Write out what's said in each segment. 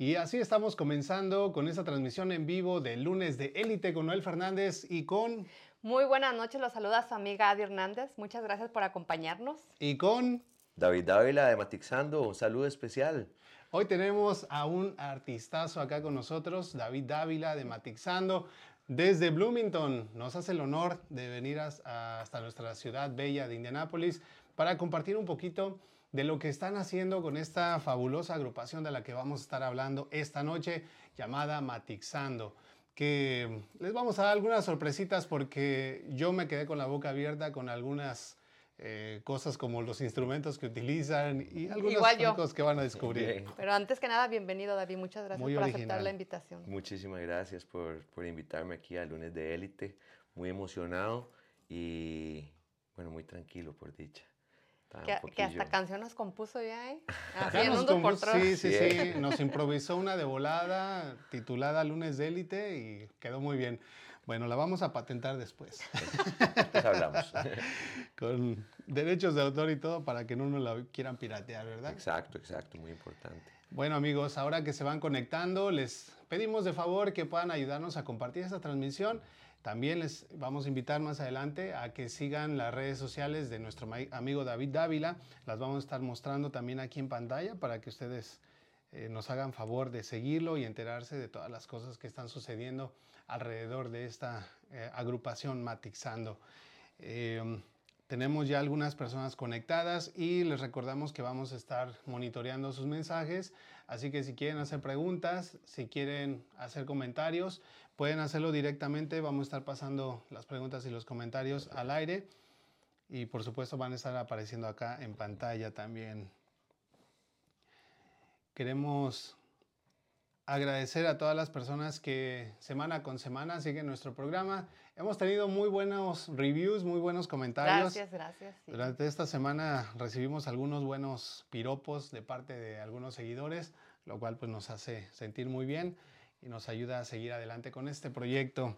Y así estamos comenzando con esta transmisión en vivo del lunes de Élite con Noel Fernández y con... Muy buenas noches, los saluda su amiga Adi Hernández. Muchas gracias por acompañarnos. Y con... David Dávila de Matixando, un saludo especial. Hoy tenemos a un artistazo acá con nosotros, David Dávila de Matixando. Desde Bloomington nos hace el honor de venir hasta nuestra ciudad bella de Indianápolis para compartir un poquito de lo que están haciendo con esta fabulosa agrupación de la que vamos a estar hablando esta noche llamada Matixando que les vamos a dar algunas sorpresitas porque yo me quedé con la boca abierta con algunas eh, cosas como los instrumentos que utilizan y algunas cosas que van a descubrir. Pero antes que nada, bienvenido David, muchas gracias por aceptar la invitación. Muchísimas gracias por, por invitarme aquí al lunes de élite, muy emocionado y bueno, muy tranquilo por dicha. Que, hasta canción nos compuso ya, ¿eh? Así en un por Sí, sí, sí. Nos improvisó una de volada titulada Lunes de Élite y quedó muy bien. Bueno, la vamos a patentar después. Después hablamos. Con derechos de autor y todo para que no nos la quieran piratear, ¿verdad? Exacto, exacto, muy importante. Bueno amigos, ahora que se van conectando, les pedimos de favor que puedan ayudarnos a compartir esta transmisión. También les vamos a invitar más adelante a que sigan las redes sociales de nuestro amigo David Dávila. Las vamos a estar mostrando también aquí en pantalla para que ustedes eh, nos hagan favor de seguirlo y enterarse de todas las cosas que están sucediendo alrededor de esta eh, agrupación Matixando. Em, tenemos ya algunas personas conectadas y les recordamos que vamos a estar monitoreando sus mensajes, así que si quieren hacer preguntas, si quieren hacer comentarios, pueden hacerlo directamente, vamos a estar pasando las preguntas y los comentarios al aire y por supuesto van a estar apareciendo acá en pantalla también. Queremos agradecer a todas las personas que semana con semana siguen nuestro programa. Hemos tenido muy buenos reviews, muy buenos comentarios. Gracias, gracias. Durante esta semana recibimos algunos buenos piropos de parte de algunos seguidores, lo cual pues nos hace sentir muy bien y nos ayuda a seguir adelante con este proyecto.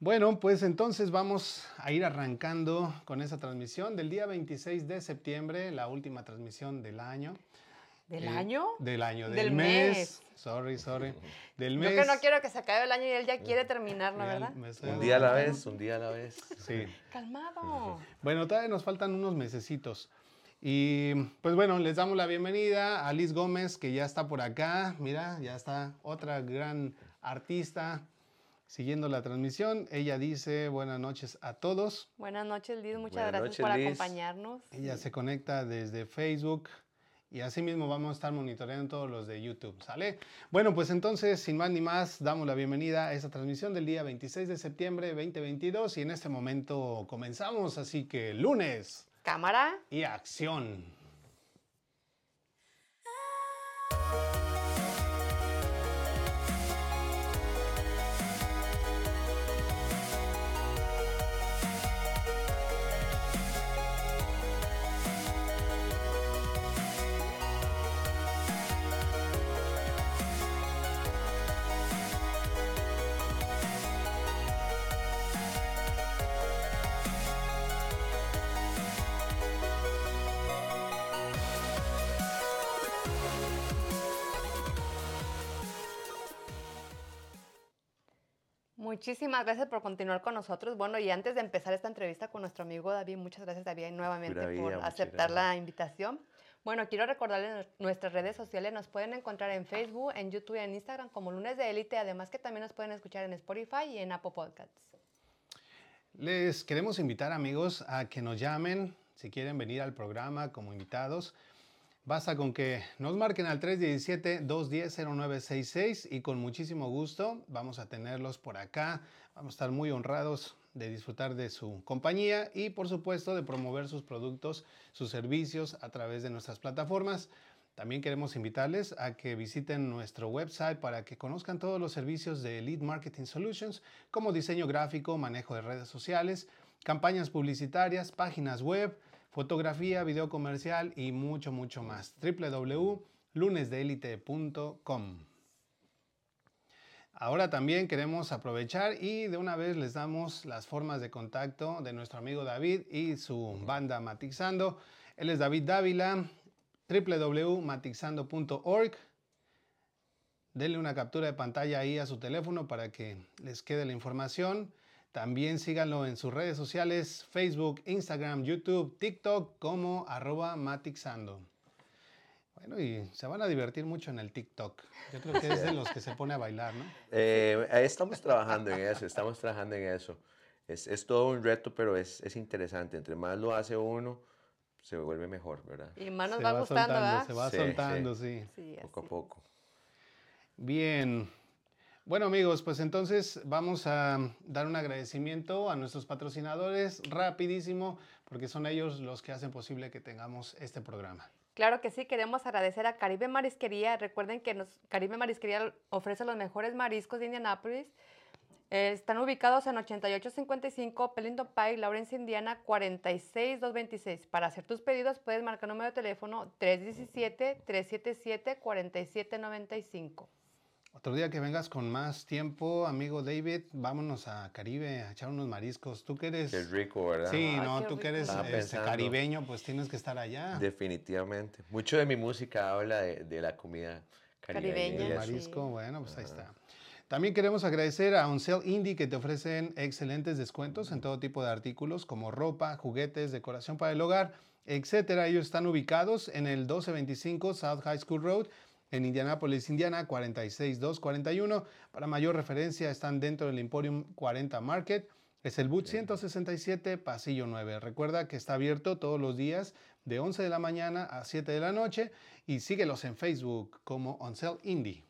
Bueno, pues entonces vamos a ir arrancando con esta transmisión del día 26 de septiembre, la última transmisión del año. ¿Del eh, año? Del año, del, mes. Sorry, sorry. Del mes. Yo que no quiero que se acabe el año y él ya quiere terminarlo, ¿verdad? Un día a la vez, un día a la vez. Sí. Calmado. Bueno, todavía nos faltan unos mesecitos. Y pues bueno, les damos la bienvenida a Liz Gómez, que ya está por acá. Mira, ya está otra gran artista siguiendo la transmisión. Ella dice buenas noches a todos. Buenas noches, Liz. Muchas gracias por acompañarnos. Ella se conecta desde Facebook. Y así mismo vamos a estar monitoreando todos los de YouTube, ¿sale? Bueno, pues entonces, sin más ni más, damos la bienvenida a esta transmisión del día 26 de septiembre 2022 y en este momento comenzamos, así que lunes. Cámara. Y acción. Muchísimas gracias por continuar con nosotros. Bueno, y antes de empezar esta entrevista con nuestro amigo David, muchas gracias David nuevamente por aceptar la invitación. Bueno, quiero recordarles nuestras redes sociales, nos pueden encontrar en Facebook, en YouTube y en Instagram como Lunes de Élite, además que también nos pueden escuchar en Spotify y en Apple Podcasts. Les queremos invitar amigos a que nos llamen si quieren venir al programa como invitados. Basta con que nos marquen al 317-210-0966 y con muchísimo gusto vamos a tenerlos por acá. Vamos a estar muy honrados de disfrutar de su compañía y por supuesto de promover sus productos, sus servicios a través de nuestras plataformas. También queremos invitarles a que visiten nuestro website para que conozcan todos los servicios de Elite Marketing Solutions como diseño gráfico, manejo de redes sociales, campañas publicitarias, páginas web, fotografía, video comercial y mucho, mucho más. www.lunesdeelite.com. Ahora también queremos aprovechar y de una vez les damos las formas de contacto de nuestro amigo David y su banda Matixando. Él es David Dávila, www.matixando.org denle una captura de pantalla ahí a su teléfono para que les quede la información. También síganlo en sus redes sociales, Facebook, Instagram, YouTube, TikTok como arroba matixando. Bueno, y se van a divertir mucho en el TikTok. Yo creo que es de los que se pone a bailar, ¿no? Eh, estamos trabajando en eso, estamos trabajando en eso. Es, es todo un reto, pero es, es, interesante. Entre más lo hace uno, se vuelve mejor, ¿verdad? Y más nos va, gustando, ¿verdad? Se va soltando, sí. poco a poco. Bien. Bueno amigos, pues entonces vamos a dar un agradecimiento a nuestros patrocinadores rapidísimo, porque son ellos los que hacen posible que tengamos este programa. Claro que sí, queremos agradecer a Caribe Marisquería. Recuerden que Caribe Marisquería ofrece los mejores mariscos de Indianápolis. Están ubicados en 8855 Pellington Pike, Lawrence, Indiana 46226. Para hacer tus pedidos puedes marcar número de teléfono 317-377-4795. Otro día que vengas con más tiempo, amigo David, vámonos a Caribe a echar unos mariscos. Tú que eres... Qué rico, ¿verdad? Sí, no, tú que eres este, caribeño, pues tienes que estar allá. Definitivamente. Mucho de mi música habla de, la comida caribeña. El marisco, bueno, pues ahí está. También queremos agradecer a Uncel Indie que te ofrecen excelentes descuentos en todo tipo de artículos como ropa, juguetes, decoración para el hogar, etcétera. Ellos están ubicados en el 1225 South High School Road en Indianápolis, Indiana, 46241. Para mayor referencia, están dentro del Emporium 40 Market. Es el Boot 167, pasillo 9. Recuerda que está abierto todos los días de 11 de la mañana a 7 de la noche y síguelos en Facebook como Onsell Indie.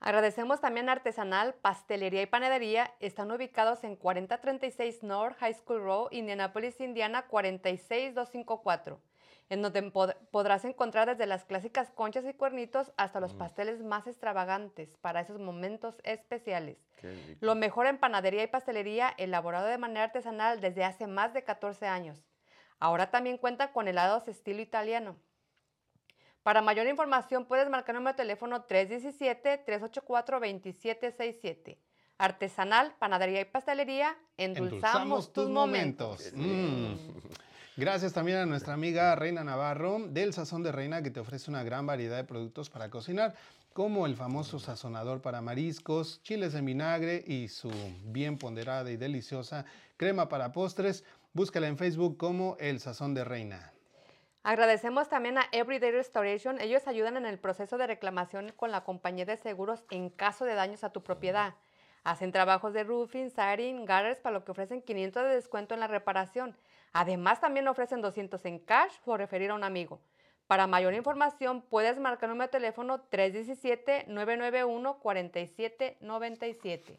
Agradecemos también a Artesanal, Pastelería y Panadería. Están ubicados en 4036 North High School Road, Indianapolis, Indiana, 46254 en donde podrás encontrar desde las clásicas conchas y cuernitos hasta los mm. pasteles más extravagantes para esos momentos especiales. Lo mejor en panadería y pastelería elaborado de manera artesanal desde hace más de 14 años. Ahora también cuenta con helados estilo italiano. Para mayor información puedes marcar número de teléfono 317-384-2767. Artesanal, panadería y pastelería, endulzamos, tus, momentos. Mm. Gracias también a nuestra amiga Reina Navarro del Sazón de Reina que te ofrece una gran variedad de productos para cocinar, como el famoso sazonador para mariscos, chiles en vinagre y su bien ponderada y deliciosa crema para postres. Búscala en Facebook como El Sazón de Reina. Agradecemos también a Everyday Restoration. Ellos ayudan en el proceso de reclamación con la compañía de seguros en caso de daños a tu propiedad. Hacen trabajos de roofing, siding, gutters, para lo que ofrecen 500 de descuento en la reparación. Además, también ofrecen 200 en cash por referir a un amigo. Para mayor información, puedes marcar número de teléfono 317-991-4797.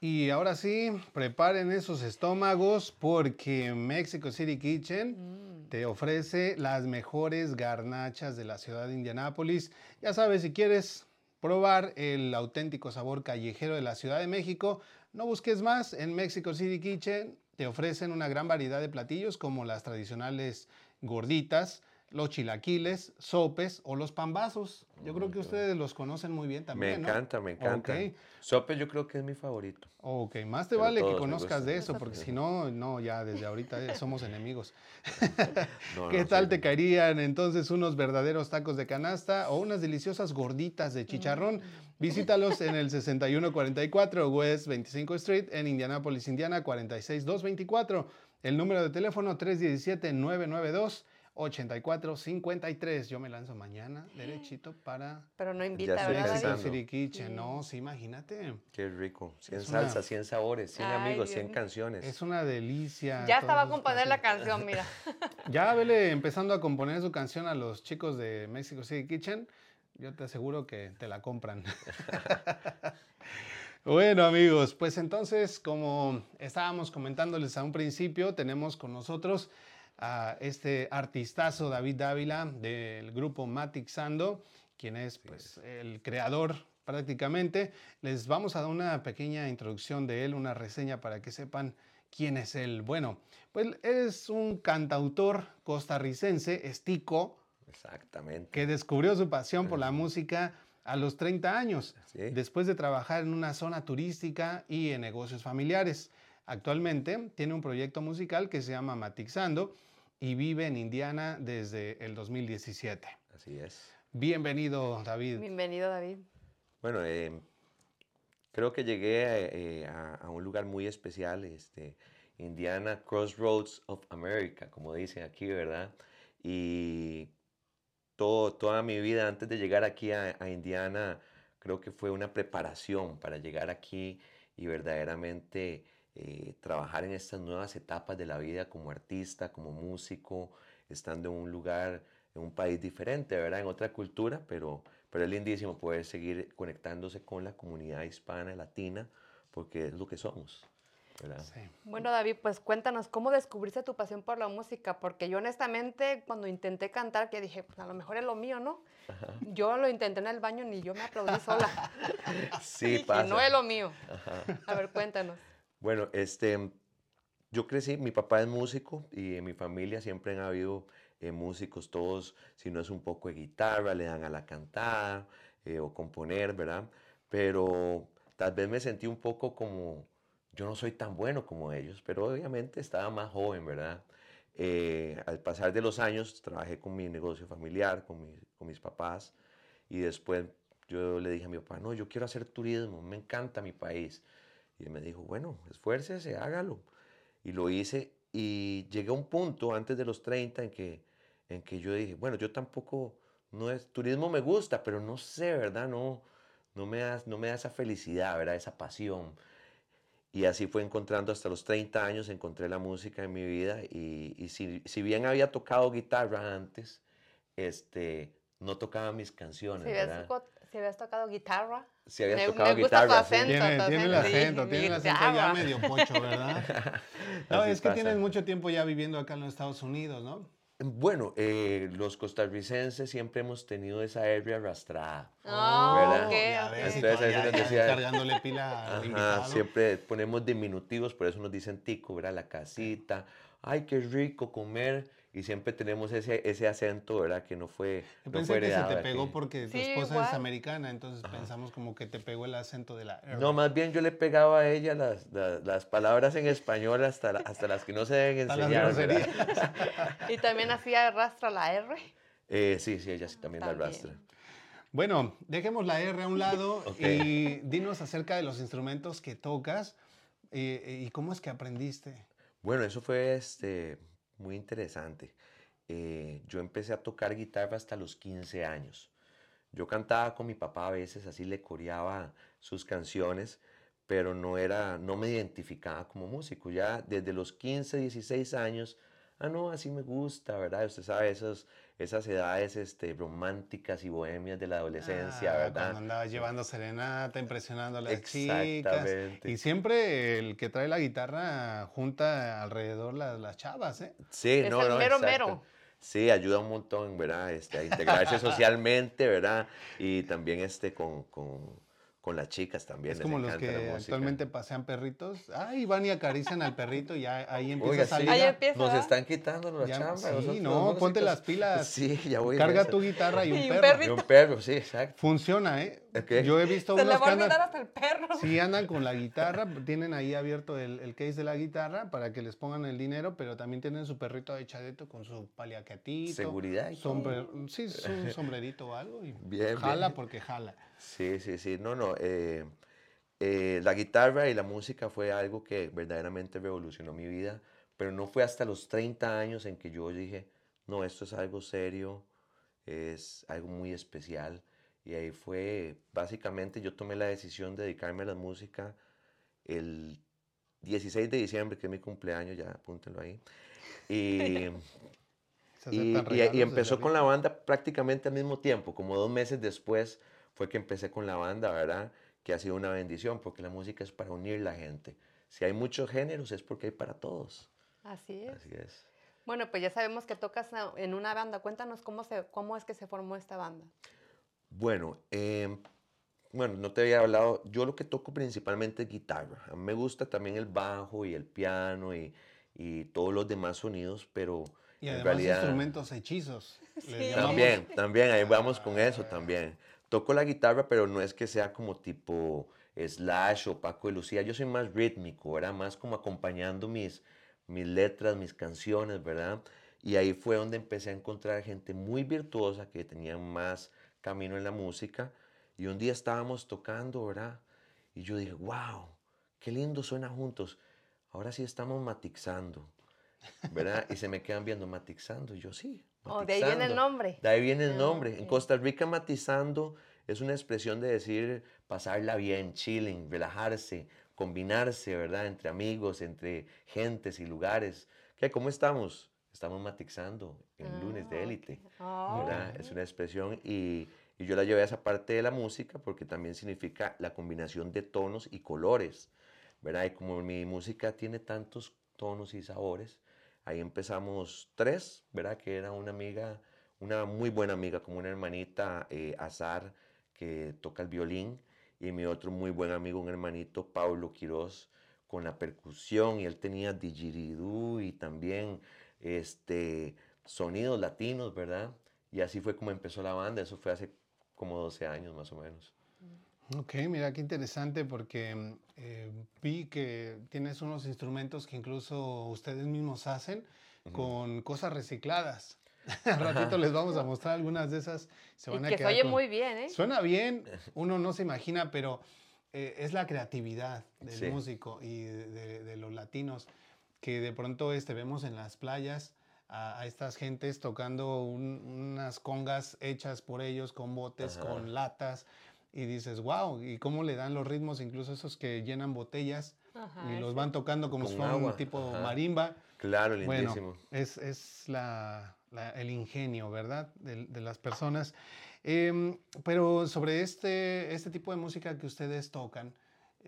Y ahora sí, preparen esos estómagos porque Mexico City Kitchen mm. te ofrece las mejores garnachas de la ciudad de Indianápolis. Ya sabes, si quieres probar el auténtico sabor callejero de la Ciudad de México, no busques más en Mexico City Kitchen te ofrecen una gran variedad de platillos como las tradicionales gorditas, los chilaquiles, sopes o los pambazos. Yo creo que ustedes los conocen muy bien también. Me encanta, me encanta. Sopes yo creo que es mi favorito. Ok, más te vale que conozcas de eso, porque si no, no, ya desde ahorita somos enemigos. ¿Qué tal te caerían entonces unos verdaderos tacos de canasta o unas deliciosas gorditas de chicharrón? Mm. Visítalos en el 6144 West 25 Street en Indianapolis, Indiana 46224. El número de teléfono 317 992 8453. Yo me lanzo mañana derechito para. Pero no invita, ¿verdad? City Kitchen. No, sí, imagínate. Qué rico. 100 salsas, 100 sabores, 100 amigos, 100 canciones. Es una delicia. Ya estaba a componer la canción, mira. ya vele empezando a componer su canción a los chicos de Mexico City Kitchen. Yo te aseguro que te la compran. Bueno amigos, pues entonces como estábamos comentándoles a un principio, tenemos con nosotros a este artistazo David Dávila del grupo Matic Sando, quien es pues, el creador prácticamente. Les vamos a dar una pequeña introducción de él, una reseña para que sepan quién es él. Bueno, pues es un cantautor costarricense, estico, Exactamente. que descubrió su pasión por la música a los 30 años, después de trabajar en una zona turística y en negocios familiares. Actualmente tiene un proyecto musical que se llama Matixando y vive en Indiana desde el 2017. Así es. Bienvenido, David. Bienvenido, David. Bueno, em, creo que llegué eh, a, un lugar muy especial, este, Indiana Crossroads of America, como dicen aquí, ¿verdad? Y todo, toda mi vida antes de llegar aquí a, Indiana, creo que fue una preparación para llegar aquí y verdaderamente eh, trabajar en estas nuevas etapas de la vida como artista, como músico, estando en un lugar, en un país diferente, ¿verdad? En otra cultura, pero, pero es lindísimo poder seguir conectándose con la comunidad hispana, latina, porque es lo que somos. Bueno, David, pues cuéntanos, ¿cómo descubriste tu pasión por la música? Porque yo honestamente, cuando intenté cantar, que dije, pues a lo mejor es lo mío, ¿no? Yo lo intenté en el baño, ni yo me aplaudí sola. sí, pasa. no es lo mío. A ver, cuéntanos. Bueno, este, yo crecí, mi papá es músico y en mi familia siempre han habido eh, músicos, todos, si no es un poco de guitarra, le dan a la cantada eh, o componer, ¿verdad? Pero tal vez me sentí un poco como yo no soy tan bueno como ellos, pero obviamente estaba más joven, ¿verdad? Eh, al pasar de los años trabajé con mi negocio familiar, con, con mis papás, y después yo le dije a mi papá, no, yo quiero hacer turismo, me encanta mi país. Y él me dijo, bueno, esfuércese, hágalo. Y lo hice y llegué a un punto antes de los 30 en que, en que yo dije, bueno, yo tampoco, no es, turismo me gusta, pero no sé, ¿verdad? No, no, me da, no me da esa felicidad, ¿verdad? Esa pasión. Y así fue encontrando hasta los 30 años, encontré la música en mi vida y, y si, si, bien había tocado guitarra antes, este, no tocaba mis canciones. Si habías, si habías tocado guitarra. Si habías tocado guitarra. Tiene, tiene, el acento, tiene el acento ya medio pocho, ¿verdad? no, es que tienes mucho tiempo ya viviendo acá en los Estados Unidos, ¿no? Bueno, eh, los costarricenses siempre hemos tenido esa R arrastrada. Ah, Entonces, cargándole pila Ajá, Siempre ponemos diminutivos, por eso nos dicen tico, ¿verdad? La casita. Ay, qué rico comer y siempre tenemos ese, ese acento, ¿verdad? Que no fue. Yo pensé que se te pegó porque tu esposa es americana, entonces pensamos como que te pegó el acento de la R. No, más bien yo le pegaba a ella las, las, palabras en español hasta, hasta las que no se deben enseñar. ¿Y también hacía arrastra la R? Eh, sí, sí, ella sí también, la arrastra. Bueno, dejemos la R a un lado y dinos acerca de los instrumentos que tocas eh, y cómo es que aprendiste. Bueno, eso fue este muy interesante. Eh, yo empecé a tocar guitarra hasta los 15 años. Yo cantaba con mi papá a veces, así le coreaba sus canciones, pero no, era, no me identificaba como músico. Ya desde los 15, 16 años, ah, no, así me gusta, ¿verdad? Usted sabe, esos, esas edades este, románticas y bohemias de la adolescencia, ah, ¿verdad? Cuando andabas llevando serenata, impresionando a las chicas. Y siempre el que trae la guitarra junta alrededor las, las chavas, ¿eh? Sí, no, no, mero, mero. Sí, ayuda un montón, ¿verdad? Este, a integrarse socialmente, ¿verdad? Y también este, con, con con las chicas también. Es como los que actualmente pasean perritos. Ay, van y acarician al perrito y ahí empieza a salir. Ahí empieza, Nos están quitando la chamba. Sí, no, ponte las pilas. Sí, ya voy. Carga tu guitarra y un, y un perro. Y un perro, sí, exacto. Funciona, ¿eh? Yo he visto Se unos le va a olvidar hasta el perro. Sí, andan con la guitarra, tienen ahí abierto el, el, case de la guitarra para que les pongan el dinero, pero también tienen su perrito echadito con su paliacatito. Seguridad y sombre, Sí, un sombrerito o algo y bien, jala porque jala. Sí, sí, sí. No, no. Eh, eh, la guitarra y la música fue algo que verdaderamente revolucionó mi vida, pero no fue hasta los 30 años en que yo dije, no, esto es algo serio, es algo muy especial. Y ahí fue, básicamente yo tomé la decisión de dedicarme a la música el 16 de diciembre, que es mi cumpleaños, ya apúntenlo ahí. Y, y, empezó con la banda prácticamente al mismo tiempo, como dos meses después fue que empecé con la banda, ¿verdad? que ha sido una bendición, porque la música es para unir la gente. Si hay muchos géneros es porque hay para todos. Así es. Así es. Bueno, pues ya sabemos que tocas en una banda. Cuéntanos cómo, se, cómo es que se formó esta banda. Bueno, em, bueno, no te había hablado. Yo lo que toco principalmente es guitarra. A mí me gusta también el bajo y el piano y, y todos los demás sonidos, pero y además en realidad, instrumentos hechizos. Sí. También, también, ahí vamos con eso también toco la guitarra, pero no es que sea como tipo Slash o Paco de Lucía. Yo soy más rítmico, era más como acompañando mis, mis letras, mis canciones, ¿verdad? Y ahí fue donde empecé a encontrar gente muy virtuosa que tenía más camino en la música. Y un día estábamos tocando, ¿verdad? Y yo dije, wow, qué lindo suena juntos. Ahora sí estamos matixando, ¿verdad? y se me quedan viendo matixando. Y yo sí. Oh, de ahí viene el nombre. De ahí viene el ah, nombre. En Costa Rica matizando es una expresión de decir pasarla bien, chilling, relajarse, combinarse, ¿verdad? Entre amigos, entre gentes y lugares. ¿Qué? ¿Cómo estamos? Estamos matixando en ah, lunes de élite, ¿verdad? Es una expresión y, y, yo la llevé a esa parte de la música porque también significa la combinación de tonos y colores, ¿verdad? Y como mi música tiene tantos tonos y sabores, ahí empezamos tres, ¿verdad? Que era una amiga, una muy buena amiga, como una hermanita, eh, Azar, que toca el violín, y mi otro muy buen amigo, un hermanito, Pablo Quiroz, con la percusión, y él tenía didgeridoo y también este, sonidos latinos, ¿verdad? Y así fue como empezó la banda, eso fue hace como 12 años más o menos. Ok, mira qué interesante porque eh, vi que tienes unos instrumentos que incluso ustedes mismos hacen con cosas recicladas. Al ratito les vamos a mostrar algunas de esas. Se van y que se oye muy bien, ¿eh? Suena bien, uno no se imagina, pero eh, es la creatividad del músico y de, los latinos que de pronto este, vemos en las playas a, estas gentes tocando unas congas hechas por ellos con botes, con latas y dices, wow, y cómo le dan los ritmos, incluso esos que llenan botellas y los van tocando como si fuera un tipo marimba. Claro, lindísimo. Bueno, es, es la, el ingenio, ¿verdad? De, de las personas. Em, pero sobre este, este tipo de música que ustedes tocan,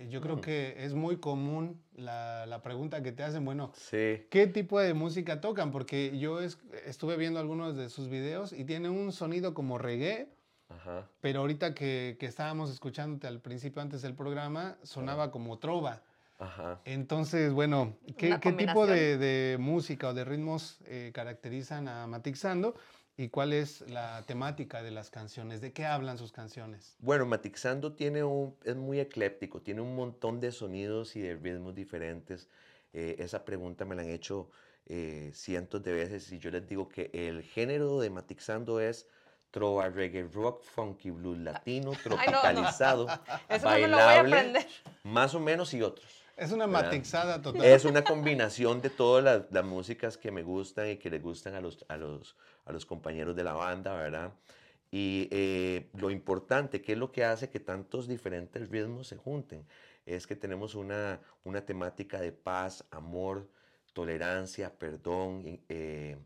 yo creo que es muy común la, la, pregunta que te hacen, bueno, sí. ¿qué tipo de música tocan? Porque yo estuve viendo algunos de sus videos y tiene un sonido como reggae, Ajá. pero ahorita que, que, estábamos escuchándote al principio antes del programa, sonaba como trova. Ajá. Entonces, bueno, ¿qué, ¿qué tipo de, de, música o de ritmos eh, caracterizan a Matixando? ¿Y cuál es la temática de las canciones? ¿De qué hablan sus canciones? Bueno, Matixando tiene un, es muy ecléptico, tiene un montón de sonidos y de ritmos diferentes. Eh, esa pregunta me la han hecho eh, cientos de veces y yo les digo que el género de Matixando es trova, reggae, rock, funky, blues, latino, tropicalizado, bailable, más o menos y otros. Es una matixada total. Es una combinación de todas las, músicas que me gustan y que le gustan a los, a los, a los compañeros de la banda, ¿verdad? Y eh, lo importante, que es lo que hace que tantos diferentes ritmos se junten, es que tenemos una, una temática de paz, amor, tolerancia, perdón, eh,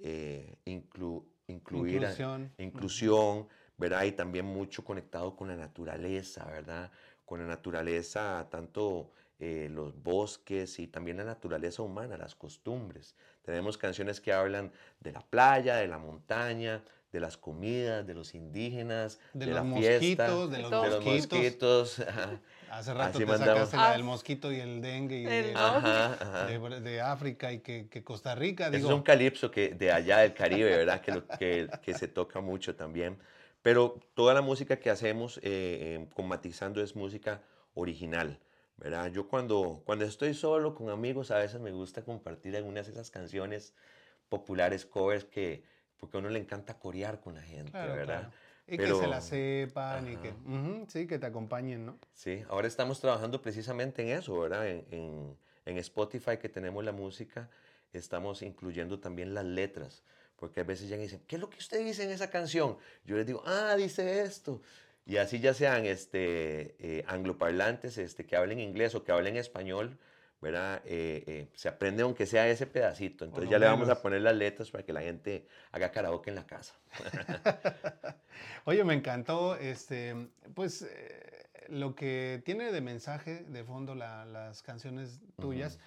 eh, incluir, inclusión. inclusión, ¿verdad? Y también mucho conectado con la naturaleza, ¿verdad? Con la naturaleza, tanto eh, los bosques y también la naturaleza humana, las costumbres. Tenemos canciones que hablan de la playa, de la montaña, de las comidas, de los indígenas, de, la fiesta, de los, de los mosquitos. Hace rato te sacaste la del mosquito y el dengue y de, África y que, Costa Rica. es un calipso que de allá del Caribe, ¿verdad? Que, que, que, se toca mucho también. Pero toda la música que hacemos eh, eh, con Matizando es música original. ¿verdad? Yo cuando, cuando estoy solo con amigos a veces me gusta compartir algunas de esas canciones populares, covers, que, porque a uno le encanta corear con la gente, ¿verdad? Y que se la sepan y que, sí, que te acompañen, ¿no? Sí, ahora estamos trabajando precisamente en eso, ¿verdad? En, en, Spotify que tenemos la música, estamos incluyendo también las letras, porque a veces ya dicen, ¿qué es lo que usted dice en esa canción? Yo les digo, ah, dice esto. Y así ya sean este, eh, angloparlantes este, que hablen inglés o que hablen español, ¿verdad? Eh, eh, se aprende aunque sea ese pedacito. Entonces ya le vamos a poner las letras para que la gente haga karaoke en la casa. Oye, me encantó este, pues, lo que tiene de mensaje de fondo las canciones tuyas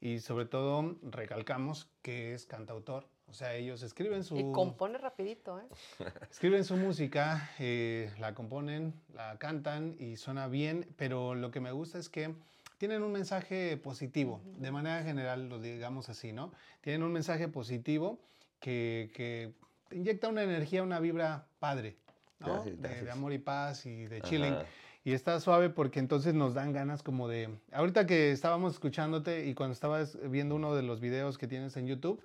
y sobre todo recalcamos que es cantautor. O sea, ellos escriben su... Y compone rapidito, ¿eh? Escriben su música, eh, la componen, la cantan y suena bien, pero lo que me gusta es que tienen un mensaje positivo, de manera general, lo digamos así, ¿no? Tienen un mensaje positivo que, que inyecta una energía, una vibra padre, ¿no? De, amor y paz y de chilling. Y está suave porque entonces nos dan ganas como de... Ahorita que estábamos escuchándote y cuando estabas viendo uno de los videos que tienes en YouTube,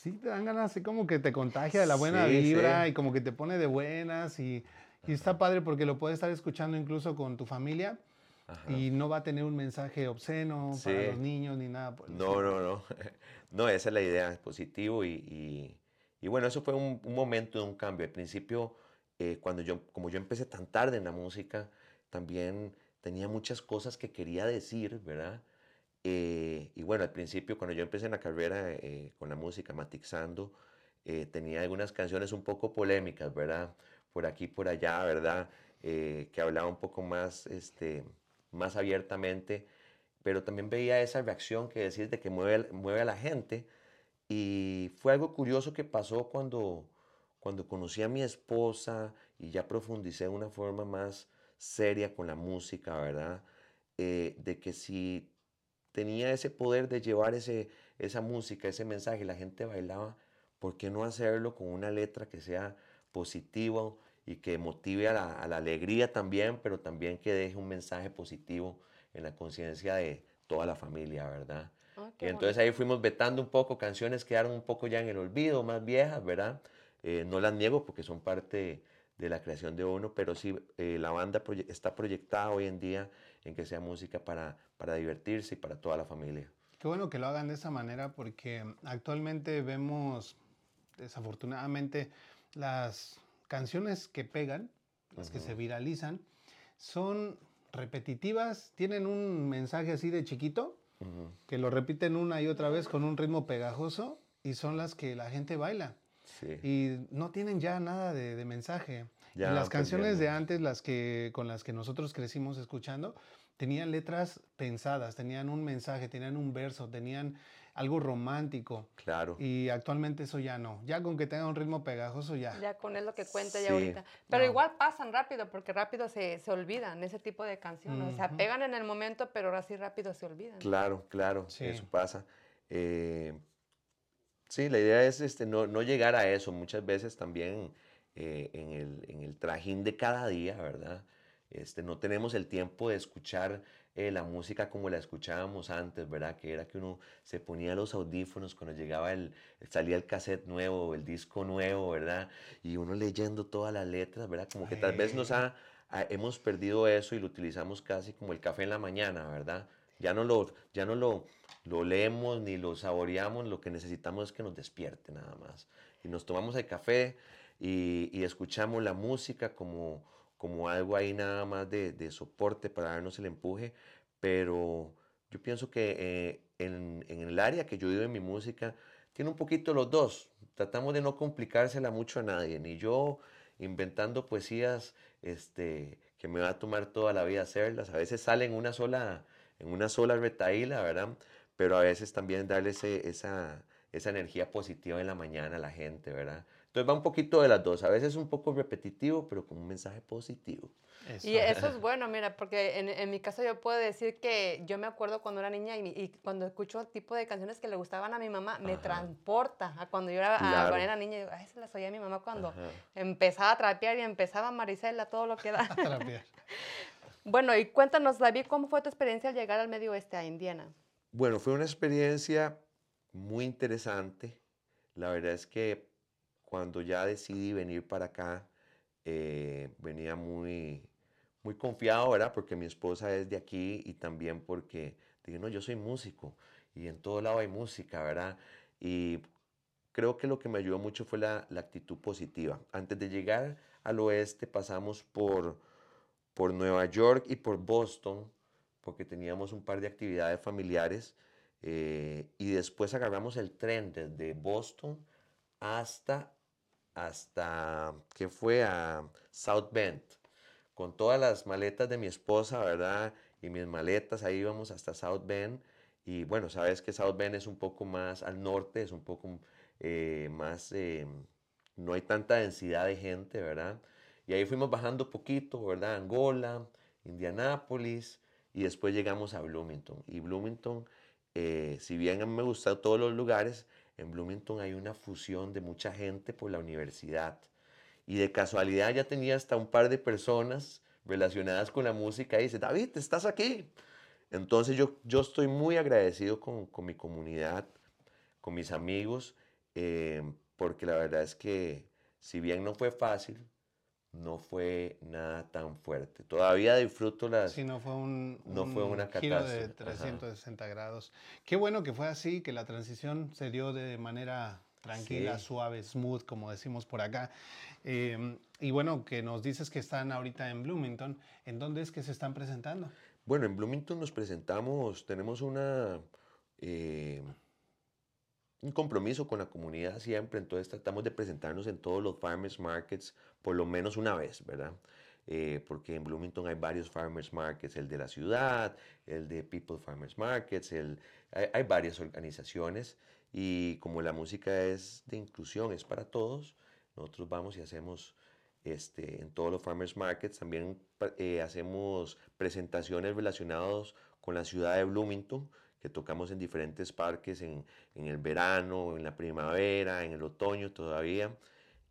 sí te dan ganas así como que te contagia de la buena vibra y como que te pone de buenas y, Y está padre porque lo puedes estar escuchando incluso con tu familia y no va a tener un mensaje obsceno para los niños ni nada. no, no, no. No, esa es la idea, es positivo y, y, bueno, eso fue un, momento de un cambio. Al principio, eh, cuando yo, como yo empecé tan tarde en la música, también tenía muchas cosas que quería decir, ¿verdad? Eh, y bueno, al principio, cuando yo empecé en la carrera eh, con la música, matixando, tenía algunas canciones un poco polémicas, ¿verdad? Por aquí, por allá, ¿verdad? que hablaba un poco más, este, más abiertamente, pero también veía esa reacción que decís de que mueve, mueve a la gente. Y fue algo curioso que pasó cuando, cuando conocí a mi esposa y ya profundicé de una forma más seria con la música, ¿verdad? Eh, de que si tenía ese poder de llevar ese, esa música, ese mensaje, la gente bailaba, ¿por qué no hacerlo con una letra que sea positiva y que motive a la, alegría también, pero también que deje un mensaje positivo en la conciencia de toda la familia, ¿verdad? Ah, y entonces ahí fuimos vetando un poco, canciones quedaron un poco ya en el olvido, más viejas, ¿verdad? Eh, no las niego porque son parte de la creación de uno, pero sí eh, la banda está proyectada hoy en día en que sea música para, para divertirse y para toda la familia. Qué bueno que lo hagan de esa manera porque actualmente vemos desafortunadamente las canciones que pegan, las que se viralizan, son repetitivas, tienen un mensaje así de chiquito, que lo repiten una y otra vez con un ritmo pegajoso y son las que la gente baila. Y no tienen ya nada de, mensaje. Las canciones de antes, las que con las que nosotros crecimos escuchando, tenían letras pensadas, tenían un mensaje, tenían un verso, tenían algo romántico. Claro. Y actualmente eso ya no. Ya con que tenga un ritmo pegajoso ya. Ya con es lo que cuenta ya ahorita. Pero igual pasan rápido porque rápido se, se, olvidan ese tipo de canciones. O sea, pegan en el momento, pero así rápido se olvidan. Claro, claro. Eso pasa. Eh, sí, la idea es este, no, no, llegar a eso. Muchas veces también eh, en, el, en el trajín de cada día, ¿verdad? Este, no tenemos el tiempo de escuchar eh, la música como la escuchábamos antes, ¿verdad? Que era que uno se ponía los audífonos cuando llegaba el, salía el cassette nuevo, el disco nuevo, ¿verdad? Y uno leyendo todas las letras, ¿verdad? Como que tal vez nos ha, hemos perdido eso y lo utilizamos casi como el café en la mañana, ¿verdad? Ya no lo, ya no lo, lo leemos ni lo saboreamos, lo que necesitamos es que nos despierte nada más. Y nos tomamos el café y, escuchamos la música como como algo ahí nada más de, soporte para darnos el empuje, pero yo pienso que eh, en, el área que yo vivo en mi música, tiene un poquito los dos. Tratamos de no complicársela mucho a nadie, ni yo inventando poesías este, que me va a tomar toda la vida hacerlas. A veces salen una sola, en una sola retaíla, ¿verdad? Pero a veces también darle esa, esa energía positiva en la mañana a la gente, ¿verdad? Entonces va un poquito de las dos. A veces es un poco repetitivo, pero con un mensaje positivo. Y eso es bueno, mira, porque en, en, mi caso yo puedo decir que yo me acuerdo cuando era niña y, cuando escucho el tipo de canciones que le gustaban a mi mamá, me transporta a cuando yo era, cuando era niña. Yo, Ay, se las oía a mi mamá cuando empezaba a trapear y empezaba Marisela, todo lo que da. bueno, y cuéntanos, David, ¿cómo fue tu experiencia al llegar al medio oeste, a Indiana? Bueno, fue una experiencia muy interesante. La verdad es que cuando ya decidí venir para acá, eh, venía muy, muy confiado, ¿verdad? Porque mi esposa es de aquí y también porque dije, no, yo soy músico y en todo lado hay música, ¿verdad? Y creo que lo que me ayudó mucho fue la, la actitud positiva. Antes de llegar al oeste pasamos por, por Nueva York y por Boston, porque teníamos un par de actividades familiares. Eh, y después agarramos el tren desde Boston hasta hasta que fue a South Bend, con todas las maletas de mi esposa, ¿verdad? Y mis maletas, ahí íbamos hasta South Bend. Y bueno, sabes que South Bend es un poco más al norte, es un poco eh, más, eh, no hay tanta densidad de gente, ¿verdad? Y ahí fuimos bajando poquito, ¿verdad? Angola, Indianápolis, y después llegamos a Bloomington. Y Bloomington, eh, si bien me gustan todos los lugares, en Bloomington hay una fusión de mucha gente por la universidad. Y de casualidad ya tenía hasta un par de personas relacionadas con la música y dice, David, estás aquí. Entonces yo, yo estoy muy agradecido con, con mi comunidad, con mis amigos, eh, porque la verdad es que si bien no fue fácil, no fue nada tan fuerte. Todavía disfruto las... Sí, no fue un, no fue una giro de 360 grados. Qué bueno que fue así, que la transición se dio de manera tranquila, suave, smooth, como decimos por acá. Em, y bueno, que nos dices que están ahorita en Bloomington. ¿En dónde es que se están presentando? Bueno, en Bloomington nos presentamos, tenemos una... Eh, un compromiso con la comunidad siempre, entonces tratamos de presentarnos en todos los farmers markets por lo menos una vez, ¿verdad? Eh, porque en Bloomington hay varios farmers markets, el de la ciudad, el de People Farmers Markets, el, hay, varias organizaciones y como la música es de inclusión, es para todos, nosotros vamos y hacemos este, en todos los farmers markets, también eh, hacemos presentaciones relacionadas con la ciudad de Bloomington, que tocamos en diferentes parques en, en, el verano, en la primavera, en el otoño todavía,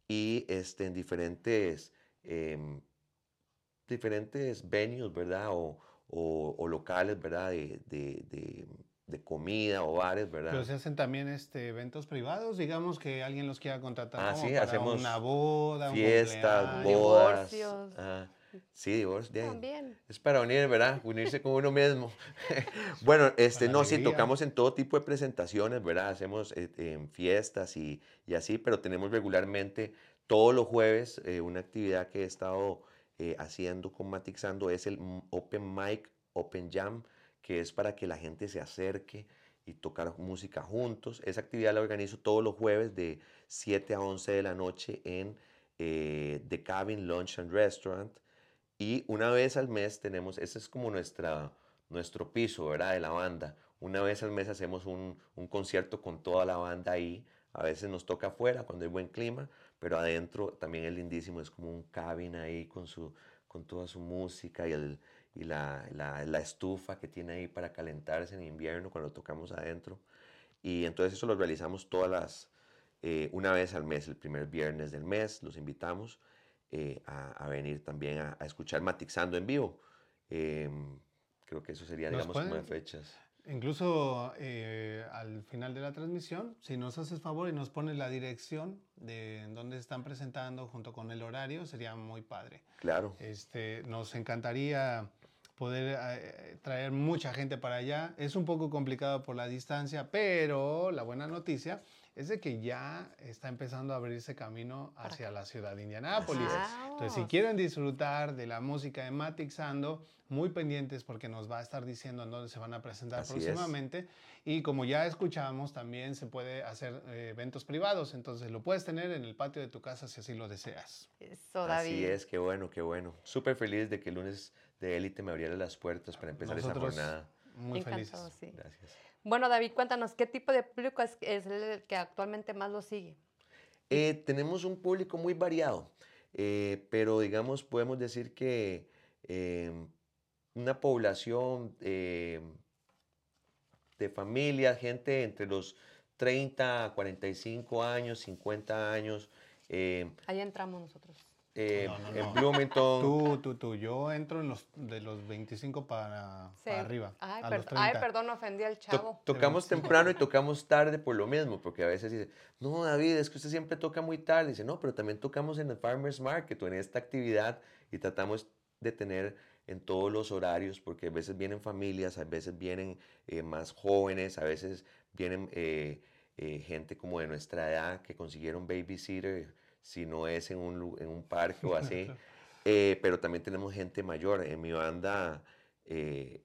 y este, en diferentes, eh, diferentes venues, ¿verdad? O, o, o locales, ¿verdad? De, de, de, de, comida o bares, ¿verdad? Pero se hacen también este, eventos privados, digamos que alguien los quiera contratar ah, sí, para hacemos una boda, fiestas, un bodas. Sí, divorcio. También. Es para unir, ¿verdad? Unirse con uno mismo. bueno, este, no, sí, tocamos en todo tipo de presentaciones, ¿verdad? Hacemos eh, en fiestas y, y, así, pero tenemos regularmente todos los jueves eh, una actividad que he estado eh, haciendo con Matixando, es el Open Mic, Open Jam, que es para que la gente se acerque y tocar música juntos. Esa actividad la organizo todos los jueves de 7 a 11 de la noche en The Cabin Lunch and Restaurant y una vez al mes tenemos, ese es como nuestra, nuestro piso, ¿verdad? De la banda. Una vez al mes hacemos un, un concierto con toda la banda ahí. A veces nos toca afuera cuando hay buen clima, pero adentro también es lindísimo. Es como un cabin ahí con, su, con toda su música y, el, y la, la, estufa que tiene ahí para calentarse en invierno cuando tocamos adentro. Y entonces eso lo realizamos todas las, eh, una vez al mes, el primer viernes del mes, los invitamos. Eh, a, venir también a, escuchar Matixando en vivo. Em, creo que eso sería, digamos, como de fechas. Incluso eh, al final de la transmisión, si nos haces favor y nos pones la dirección de dónde están presentando junto con el horario, sería muy padre. Claro. Este, nos encantaría poder eh, traer mucha gente para allá. Es un poco complicado por la distancia, pero la buena noticia es de que ya está empezando a abrirse camino hacia la ciudad de Indianápolis. Entonces, si quieren disfrutar de la música de Matic Sando, muy pendientes porque nos va a estar diciendo en dónde se van a presentar próximamente. Y como ya escuchamos, también se puede hacer eh, eventos privados. Entonces, lo puedes tener en el patio de tu casa si así lo deseas. Eso, David. Así es, qué bueno, qué bueno. Súper feliz de que el lunes de élite me abriera las puertas para empezar esa jornada. Muy felices. Gracias. Bueno, David, cuéntanos, ¿qué tipo de público es, el que actualmente más lo sigue? Eh, tenemos un público muy variado, eh, pero digamos, podemos decir que em, una población em, de familia, gente entre los 30 a 45 años, 50 años. Em, Ahí entramos nosotros. Eh, en Bloomington. Tú, tú, tú. Yo entro en los, de los 25 para, arriba. Ay, ay, perdón, ofendí al chavo. tocamos temprano y tocamos tarde por lo mismo, porque a veces dice, no, David, es que usted siempre toca muy tarde. Dice, no, pero también tocamos en el Farmers Market o en esta actividad y tratamos de tener en todos los horarios, porque a veces vienen familias, a veces vienen eh, más jóvenes, a veces vienen eh, gente como de nuestra edad que consiguieron babysitter si no es en un, en un parque o así. Eh, pero también tenemos gente mayor. En mi banda eh,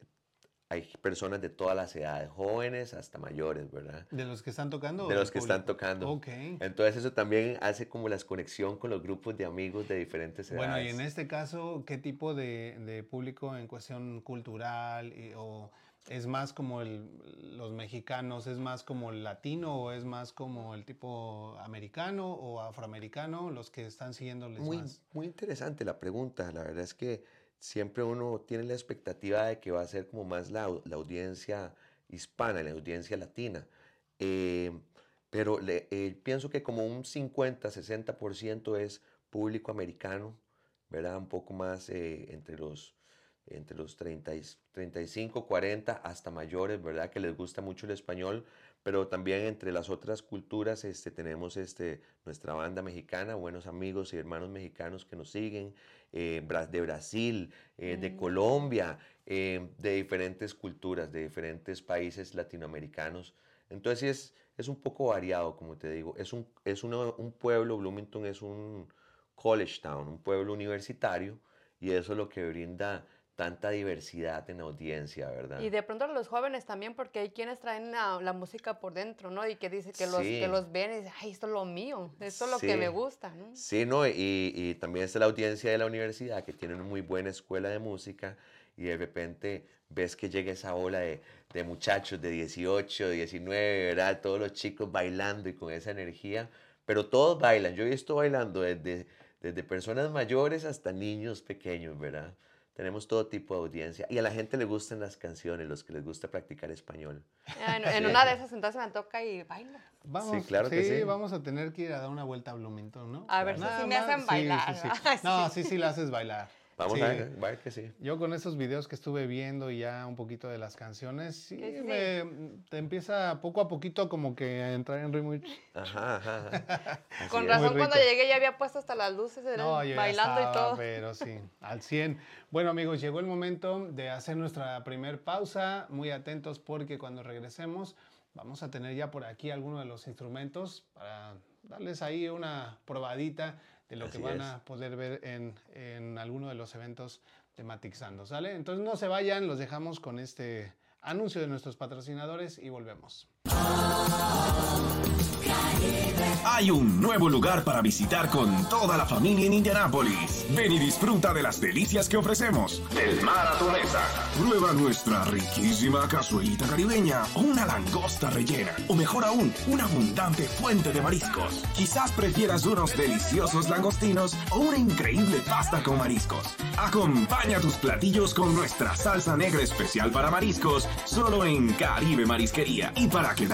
hay personas de todas las edades, jóvenes hasta mayores, ¿verdad? ¿De los que están tocando? De los que están tocando. Ok. Entonces eso también hace como la conexión con los grupos de amigos de diferentes edades. Bueno, y en este caso, ¿qué tipo de, de público en cuestión cultural o es más como el, los mexicanos, es más como el latino o es más como el tipo americano o afroamericano, los que están siguiéndoles muy, más? Muy interesante la pregunta. La verdad es que siempre uno tiene la expectativa de que va a ser como más la, la audiencia hispana, la audiencia latina. Eh, pero le, eh, pienso que como un 50-60% es público americano, ¿verdad? Un poco más eh, entre los entre los 30, 35, 40 hasta mayores, ¿verdad? Que les gusta mucho el español, pero también entre las otras culturas este, tenemos este, nuestra banda mexicana, buenos amigos y hermanos mexicanos que nos siguen, eh, de Brasil, eh, de mm. Colombia, eh, de diferentes culturas, de diferentes países latinoamericanos. Entonces es, es un poco variado, como te digo. Es, un, es un pueblo, Bloomington es un college town, un pueblo universitario, y eso es lo que brinda tanta diversidad en audiencia, ¿verdad? Y de pronto los jóvenes también, porque hay quienes traen la, música por dentro, ¿no? Y que dice que los, que los ven y dicen, ay, esto es lo mío, esto es lo que me gusta, ¿no? Sí, ¿no? Y, y también está la audiencia de la universidad, que tiene una muy buena escuela de música, y de repente ves que llega esa ola de, de muchachos de 18, 19, ¿verdad? Todos los chicos bailando y con esa energía, pero todos bailan. Yo he visto bailando desde, desde personas mayores hasta niños pequeños, ¿verdad? Tenemos todo tipo de audiencia y a la gente le gustan las canciones, los que les gusta practicar español. En, una de esas entonces me toca y bailo. Vamos, sí, claro que sí. vamos a tener que ir a dar una vuelta a Bloomington, ¿no? A ver si me hacen bailar. no, sí, sí la haces bailar. Vamos a ver, que sí. Yo con esos videos que estuve viendo y ya un poquito de las canciones, sí, te empieza poco a poquito como que a entrar en ritmo. Ajá, ajá. con razón cuando llegué ya había puesto hasta las luces, bailando y todo. Pero sí, al 100. Bueno amigos, llegó el momento de hacer nuestra primer pausa. Muy atentos porque cuando regresemos vamos a tener ya por aquí algunos de los instrumentos para darles ahí una probadita de lo que van a poder ver en, en alguno de los eventos de ¿sale? Entonces no se vayan, los dejamos con este anuncio de nuestros patrocinadores y volvemos. Hay un nuevo lugar para visitar con toda la familia en Indianápolis. Ven y disfruta de las delicias que ofrecemos. El Maratonesa. Prueba nuestra riquísima cazuelita caribeña o una langosta rellena. O mejor aún, una abundante fuente de mariscos. Quizás prefieras unos deliciosos langostinos o una increíble pasta con mariscos. Acompaña tus platillos con nuestra salsa negra especial para mariscos, solo en Caribe Marisquería. Y para quedar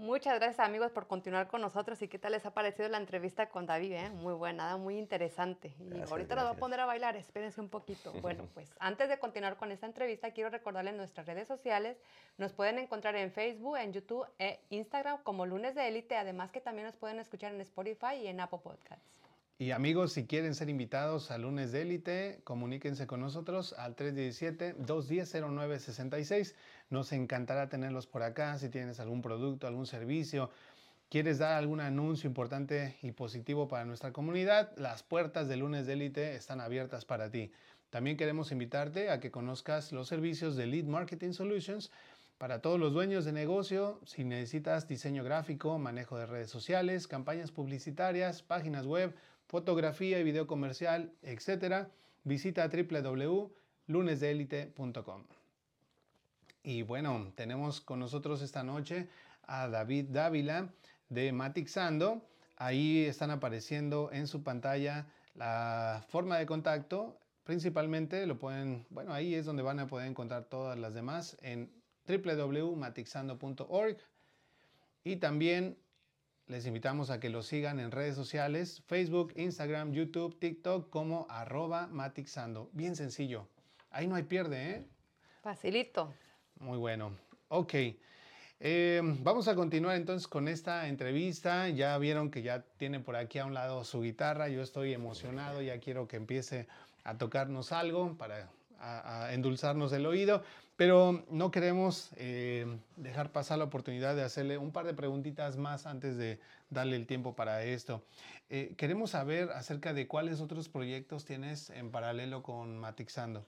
Muchas gracias amigos por continuar con nosotros y qué tal les ha parecido la entrevista con David, eh? muy buena, muy interesante. Y ahorita nos va a poner a bailar, espérense un poquito. Bueno, pues antes de continuar con esta entrevista, quiero recordarles nuestras redes sociales. Nos pueden encontrar en Facebook, en YouTube e Instagram como Lunes de Élite, además que también nos pueden escuchar en Spotify y en Apple Podcasts. Y amigos, si quieren ser invitados a Lunes de Élite, comuníquense con nosotros al 317-210-0966. Nos encantará tenerlos por acá. Si tienes algún producto, algún servicio, quieres dar algún anuncio importante y positivo para nuestra comunidad, las puertas de Lunes de Élite están abiertas para ti. También queremos invitarte a que conozcas los servicios de Lead Marketing Solutions para todos los dueños de negocio, si necesitas diseño gráfico, manejo de redes sociales, campañas publicitarias, páginas web, fotografía y video comercial, etc., visita www.lunesdeelite.com. Y bueno, tenemos con nosotros esta noche a David Dávila de Matixando. Ahí están apareciendo en su pantalla la forma de contacto. Principalmente lo pueden, bueno, ahí es donde van a poder encontrar todas las demás en www.matixando.org. Y también les invitamos a que lo sigan en redes sociales, Facebook, Instagram, YouTube, TikTok como arroba matixando. Bien sencillo. Ahí no hay pierde, ¿eh? Facilito. Muy bueno. Ok. Eh, vamos a continuar entonces con esta entrevista. Ya vieron que ya tiene por aquí a un lado su guitarra. Yo estoy emocionado, ya quiero que empiece a tocarnos algo para endulzarnos el oído. Pero no queremos eh, dejar pasar la oportunidad de hacerle un par de preguntitas más antes de darle el tiempo para esto. Eh, queremos saber acerca de cuáles otros proyectos tienes en paralelo con Matixando.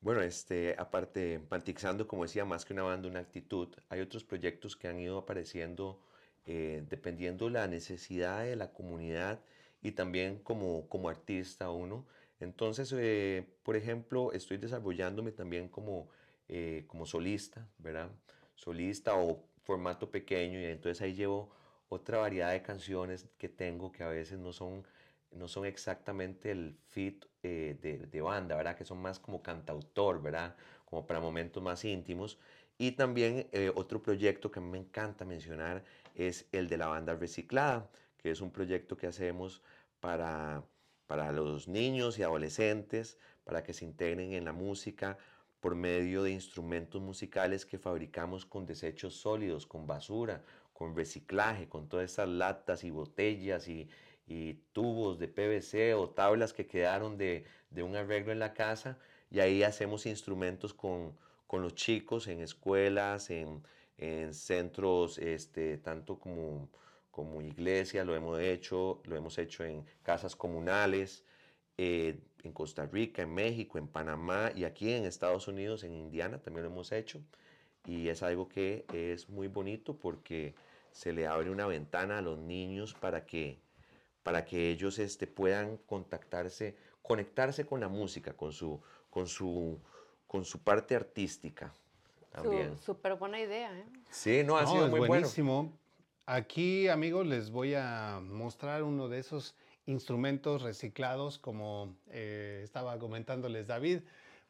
Bueno, este, aparte, Matixando, como decía, más que una banda, una actitud, hay otros proyectos que han ido apareciendo eh, dependiendo la necesidad de la comunidad y también como, como artista uno. Entonces, eh, por ejemplo, estoy desarrollándome también como, eh, como solista, ¿verdad? Solista o formato pequeño y entonces ahí llevo otra variedad de canciones que tengo que a veces no son, no son exactamente el fit de, de, banda, ¿verdad? Que son más como cantautor, ¿verdad? Como para momentos más íntimos. Y también otro proyecto que me encanta mencionar es el de la banda reciclada, que es un proyecto que hacemos para, para los niños y adolescentes, para que se integren en la música por medio de instrumentos musicales que fabricamos con desechos sólidos, con basura, con reciclaje, con todas estas latas y botellas y, tubos de PVC o tablas que quedaron de, un arreglo en la casa. Y ahí hacemos instrumentos con, con los chicos en escuelas, en, en centros, este, tanto como, como iglesia, lo hemos hecho, lo hemos hecho en casas comunales, eh, en Costa Rica, en México, en Panamá y aquí en Estados Unidos, en Indiana también lo hemos hecho. Y es algo que es muy bonito porque se le abre una ventana a los niños para que, para que ellos este, puedan contactarse, conectarse con la música, con su, con su, con su parte artística. Súper buena idea, ¿eh? Sí, no, ha sido muy buenísimo. Aquí, amigos, les voy a mostrar uno de esos instrumentos reciclados, como eh, estaba comentándoles David.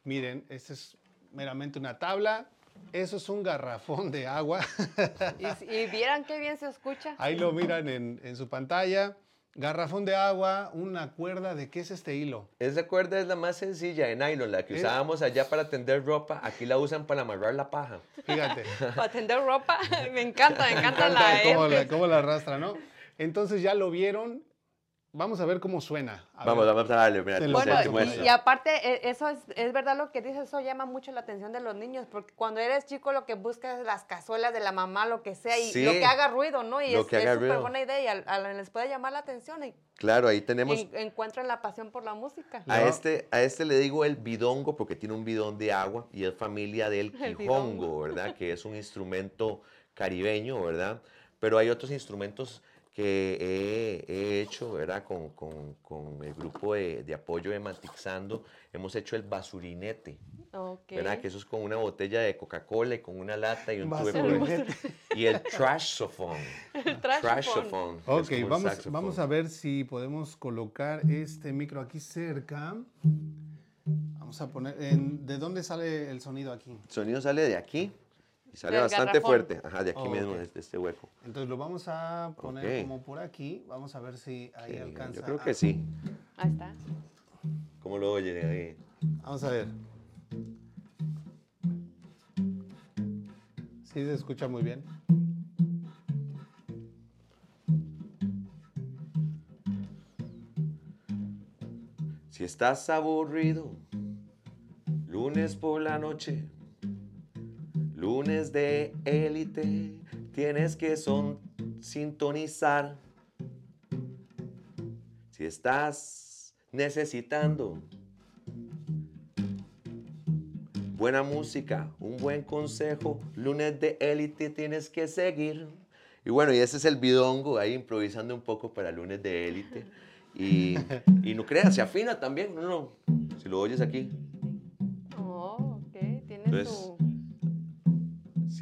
Miren, este es meramente una tabla. Eso es un garrafón de agua. y, vieran qué bien se escucha. Ahí lo miran en, en su pantalla. Garrafón de agua, una cuerda, ¿de qué es este hilo? Esa cuerda es la más sencilla de nylon, la que usábamos allá para tender ropa, aquí la usan para amarrar la paja. Fíjate. para tender ropa, me encanta, me encanta, la, cómo la, cómo la arrastra, ¿no? Entonces ya lo vieron, Vamos a ver cómo suena. vamos, vamos a darle. Mira, bueno, y, aparte, e, eso es, es, verdad lo que dices, eso llama mucho la atención de los niños, porque cuando eres chico lo que buscas es las cazuelas de la mamá, lo que sea, y lo que haga ruido, ¿no? Y es súper buena idea y a, les puede llamar la atención. Y, claro, ahí tenemos... encuentran la pasión por la música. A, este, a este le digo el bidongo, porque tiene un bidón de agua, y es familia del quijongo, ¿verdad? que es un instrumento caribeño, ¿verdad? Pero hay otros instrumentos que he, hecho, ¿verdad? Con, con, con el grupo de, de, apoyo de Matixando, hemos hecho el basurinete, ¿verdad? Que eso es con una botella de Coca-Cola y con una lata y un tubo Y el trashsophone. El trashsophone. Ok, vamos, vamos a ver si podemos colocar este micro aquí cerca. Vamos a poner, en, ¿de dónde sale el sonido aquí? El sonido sale de aquí. Y sale bastante fuerte, ajá, de aquí mismo, de este hueco. Entonces lo vamos a poner como por aquí. Vamos a ver si ahí alcanza. Yo creo que sí. Ahí está. ¿Cómo lo oye ahí? Vamos a ver. Sí, se escucha muy bien. Si estás aburrido, lunes por la noche Lunes de élite, tienes que son, sintonizar. Si estás necesitando buena música, un buen consejo, lunes de élite tienes que seguir. Y bueno, y ese es el bidongo, ahí improvisando un poco para lunes de élite. Y, y no creas, se afina también, no, no, si lo oyes aquí. Oh, ok, tiene su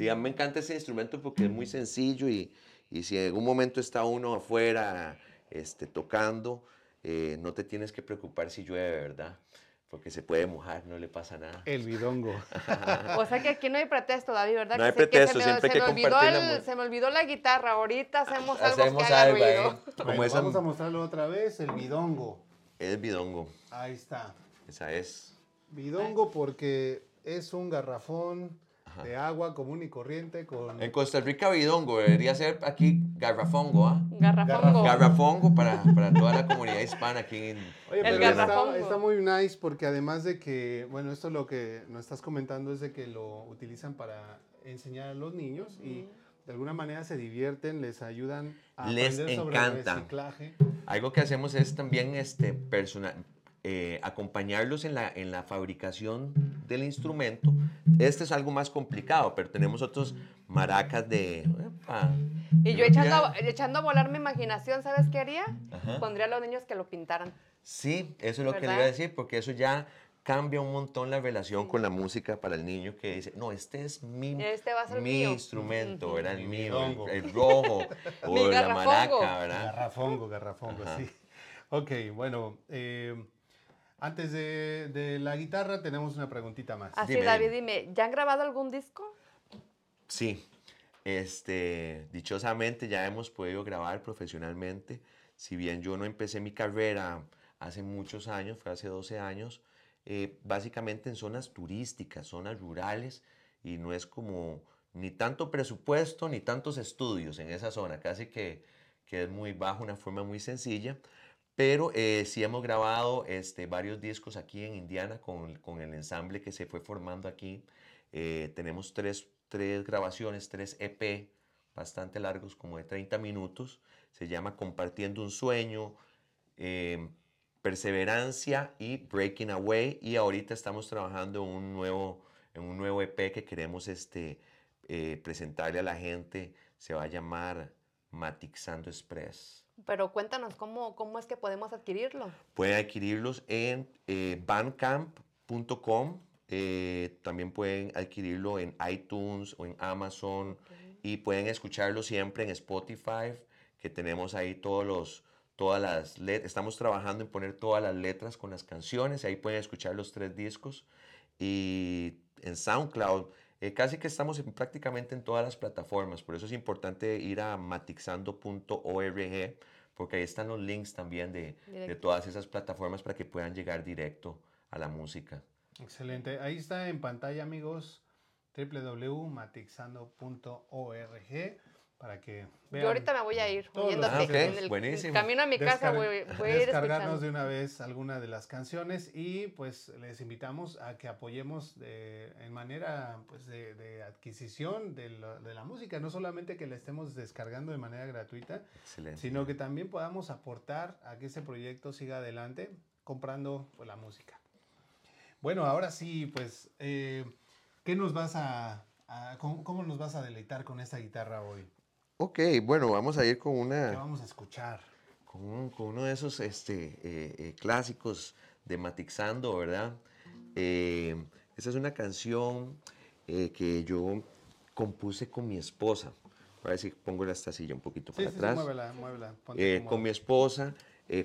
Sí, a mí me encanta ese instrumento porque es muy sencillo y, y si en algún momento está uno afuera este, tocando, eh, no te tienes que preocupar si llueve, ¿verdad? Porque se puede mojar, no le pasa nada. El bidongo. o sea que aquí no hay pretexto, David, ¿verdad? No hay pretexto, siempre que compartir Se me olvidó la guitarra, ahorita hacemos algo hacemos que algo, ruido. vamos a mostrarlo otra vez, el bidongo. El bidongo. Ahí está. Esa es. Bidongo porque es un garrafón de agua común y corriente con... En Costa Rica bidongo, debería ser aquí garrafongo, ¿ah? Garrafongo. Garrafongo para, para toda la comunidad hispana aquí en... Oye, pero está, está, muy nice porque además de que, bueno, esto lo que nos estás comentando es de que lo utilizan para enseñar a los niños y de alguna manera se divierten, les ayudan a les aprender encanta. sobre el reciclaje. Algo que hacemos es también este, personal, eh, acompañarlos en la, en la fabricación del instrumento. Este es algo más complicado, pero tenemos otros maracas de, Y yo echando, echando a volar mi imaginación, ¿sabes qué haría? Pondría a los niños que lo pintaran. Sí, eso es lo que le iba a decir, porque eso ya cambia un montón la relación con la música para el niño que dice, no, este es mi, este mi instrumento, ¿verdad? El mío, el, rojo, o la maraca, ¿verdad? Garrafongo, garrafongo, sí. Ok, bueno, eh, antes de, la guitarra tenemos una preguntita más. Así, David, dime, ¿ya han grabado algún disco? Sí, este, dichosamente ya hemos podido grabar profesionalmente. Si bien yo no empecé mi carrera hace muchos años, fue hace 12 años, eh, básicamente en zonas turísticas, zonas rurales, y no es como ni tanto presupuesto ni tantos estudios en esa zona, casi que, que es muy bajo, una forma muy sencilla. Pero eh, sí hemos grabado este, varios discos aquí en Indiana con, con el ensamble que se fue formando aquí. Eh, tenemos tres, tres grabaciones, tres EP bastante largos, como de 30 minutos. Se llama Compartiendo un Sueño, Perseverancia y Breaking Away. Y ahorita estamos trabajando en un nuevo, en un nuevo EP que queremos este, eh, presentarle a la gente. Se va a llamar Matixando Express. Pero cuéntanos, ¿cómo, cómo es que podemos adquirirlo? Pueden adquirirlos en eh, bandcamp.com. Eh, también pueden adquirirlo en iTunes o en Amazon. Y pueden escucharlo siempre en Spotify, que tenemos ahí todos los todas las letras, estamos trabajando en poner todas las letras con las canciones, ahí pueden escuchar los tres discos y en SoundCloud eh, casi que estamos prácticamente en todas las plataformas, por eso es importante ir a matixando.org porque ahí están los links también de, de, todas esas plataformas para que puedan llegar directo a la música. Excelente, ahí está en pantalla amigos www.matixando.org para que vean. Yo ahorita me voy a ir ah, en el camino a mi casa voy, voy a ir descargarnos de una vez alguna de las canciones y pues les invitamos a que apoyemos de, en manera pues de, adquisición de, la música, no solamente que la estemos descargando de manera gratuita, sino que también podamos aportar a que ese proyecto siga adelante comprando pues, la música. Bueno, ahora sí, pues, eh, ¿qué nos vas a, cómo, nos vas a deleitar con esta guitarra hoy? Ok, bueno, vamos a ir con una... ¿Qué vamos a escuchar? Con, uno de esos este, eh, eh, clásicos de Matixando, ¿verdad? Eh, esa es una canción que yo compuse con mi esposa. A ver si pongo esta silla un poquito para atrás. Sí, muévela, muévela. con mi esposa,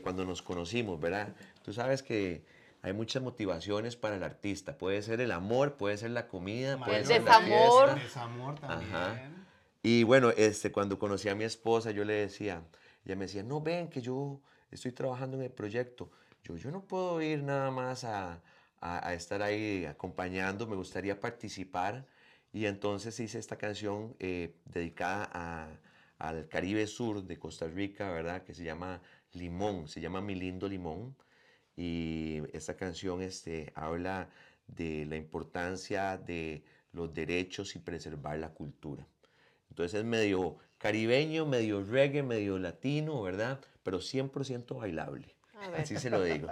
cuando nos conocimos, ¿verdad? Tú sabes que hay muchas motivaciones para el artista. Puede ser el amor, puede ser la comida, puede ser la fiesta. Desamor también. Y bueno, este, cuando conocí a mi esposa, yo le decía, ella me decía, no ven que yo estoy trabajando en el proyecto. Yo, yo no puedo ir nada más a, a, estar ahí acompañando, me gustaría participar. Y entonces hice esta canción eh, dedicada a, al Caribe Sur de Costa Rica, ¿verdad? Que se llama Limón, se llama Mi Lindo Limón. Y esta canción este, habla de la importancia de los derechos y preservar la cultura. Entonces es medio caribeño, medio reggae, medio latino, ¿verdad? Pero 100% bailable. Así se lo digo.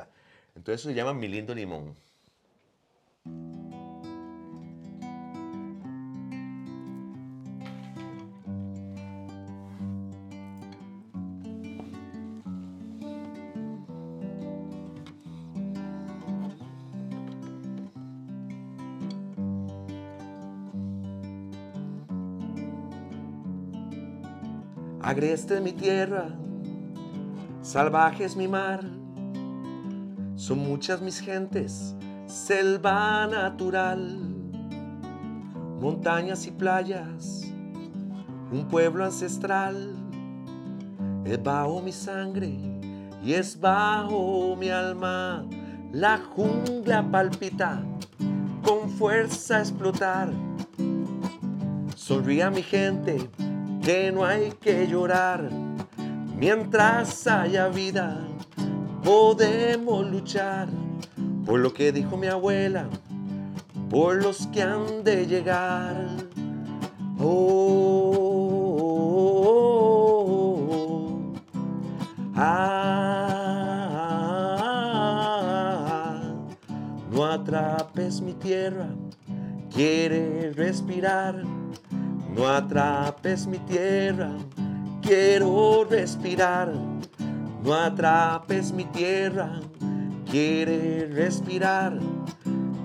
Entonces se llama Mi Lindo Limón. Agreste es mi tierra, salvaje es mi mar. Son muchas mis gentes, selva natural, montañas y playas, un pueblo ancestral. Es bajo mi sangre y es bajo mi alma. La jungla palpita, con fuerza explotar. Sonríe a mi gente que no hay que llorar. Mientras haya vida, podemos luchar por lo que dijo mi abuela, por los que han de llegar. Oh, ah, no atrapes mi tierra, quiere respirar no atrapes mi tierra, quiero respirar. No atrapes mi tierra, quiere respirar.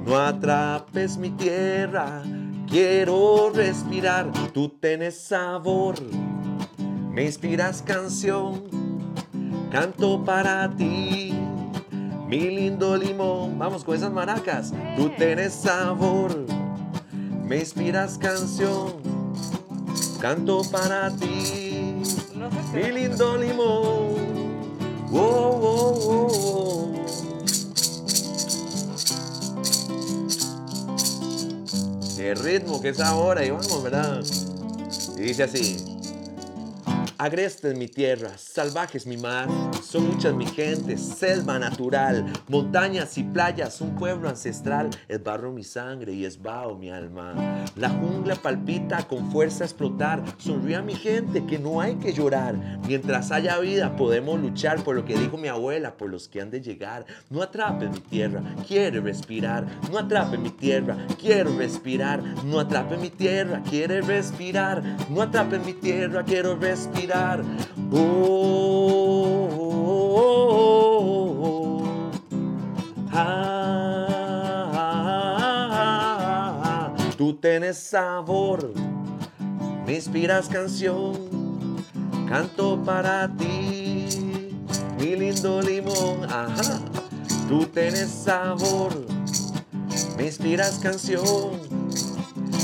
No atrapes mi tierra, quiero respirar. Tú tienes sabor, me inspiras canción, canto para ti. Mi lindo limón, vamos con esas maracas. Tú tienes sabor, me inspiras canción, canto para ti. Mi lindo limón. Oh, oh, oh, Qué ritmo, qué sabor, ahí vamos, ¿verdad? Y dice así. Agreste es mi tierra, salvaje es mi mar, son muchas mi gente, selva natural, montañas y playas, un pueblo ancestral, es barro mi sangre y es vaho mi alma. La jungla palpita con fuerza a explotar, sonríe a mi gente que no hay que llorar. Mientras haya vida podemos luchar por lo que dijo mi abuela, por los que han de llegar. No atrape mi tierra, quiere respirar, no atrape mi tierra, quiero respirar, no atrape mi tierra, quiere respirar, no atrape mi tierra, quiero respirar. Oh, ah, tú tienes sabor, me inspiras canción, canto para ti, mi lindo limón. Ajá, tú tienes sabor, me inspiras canción,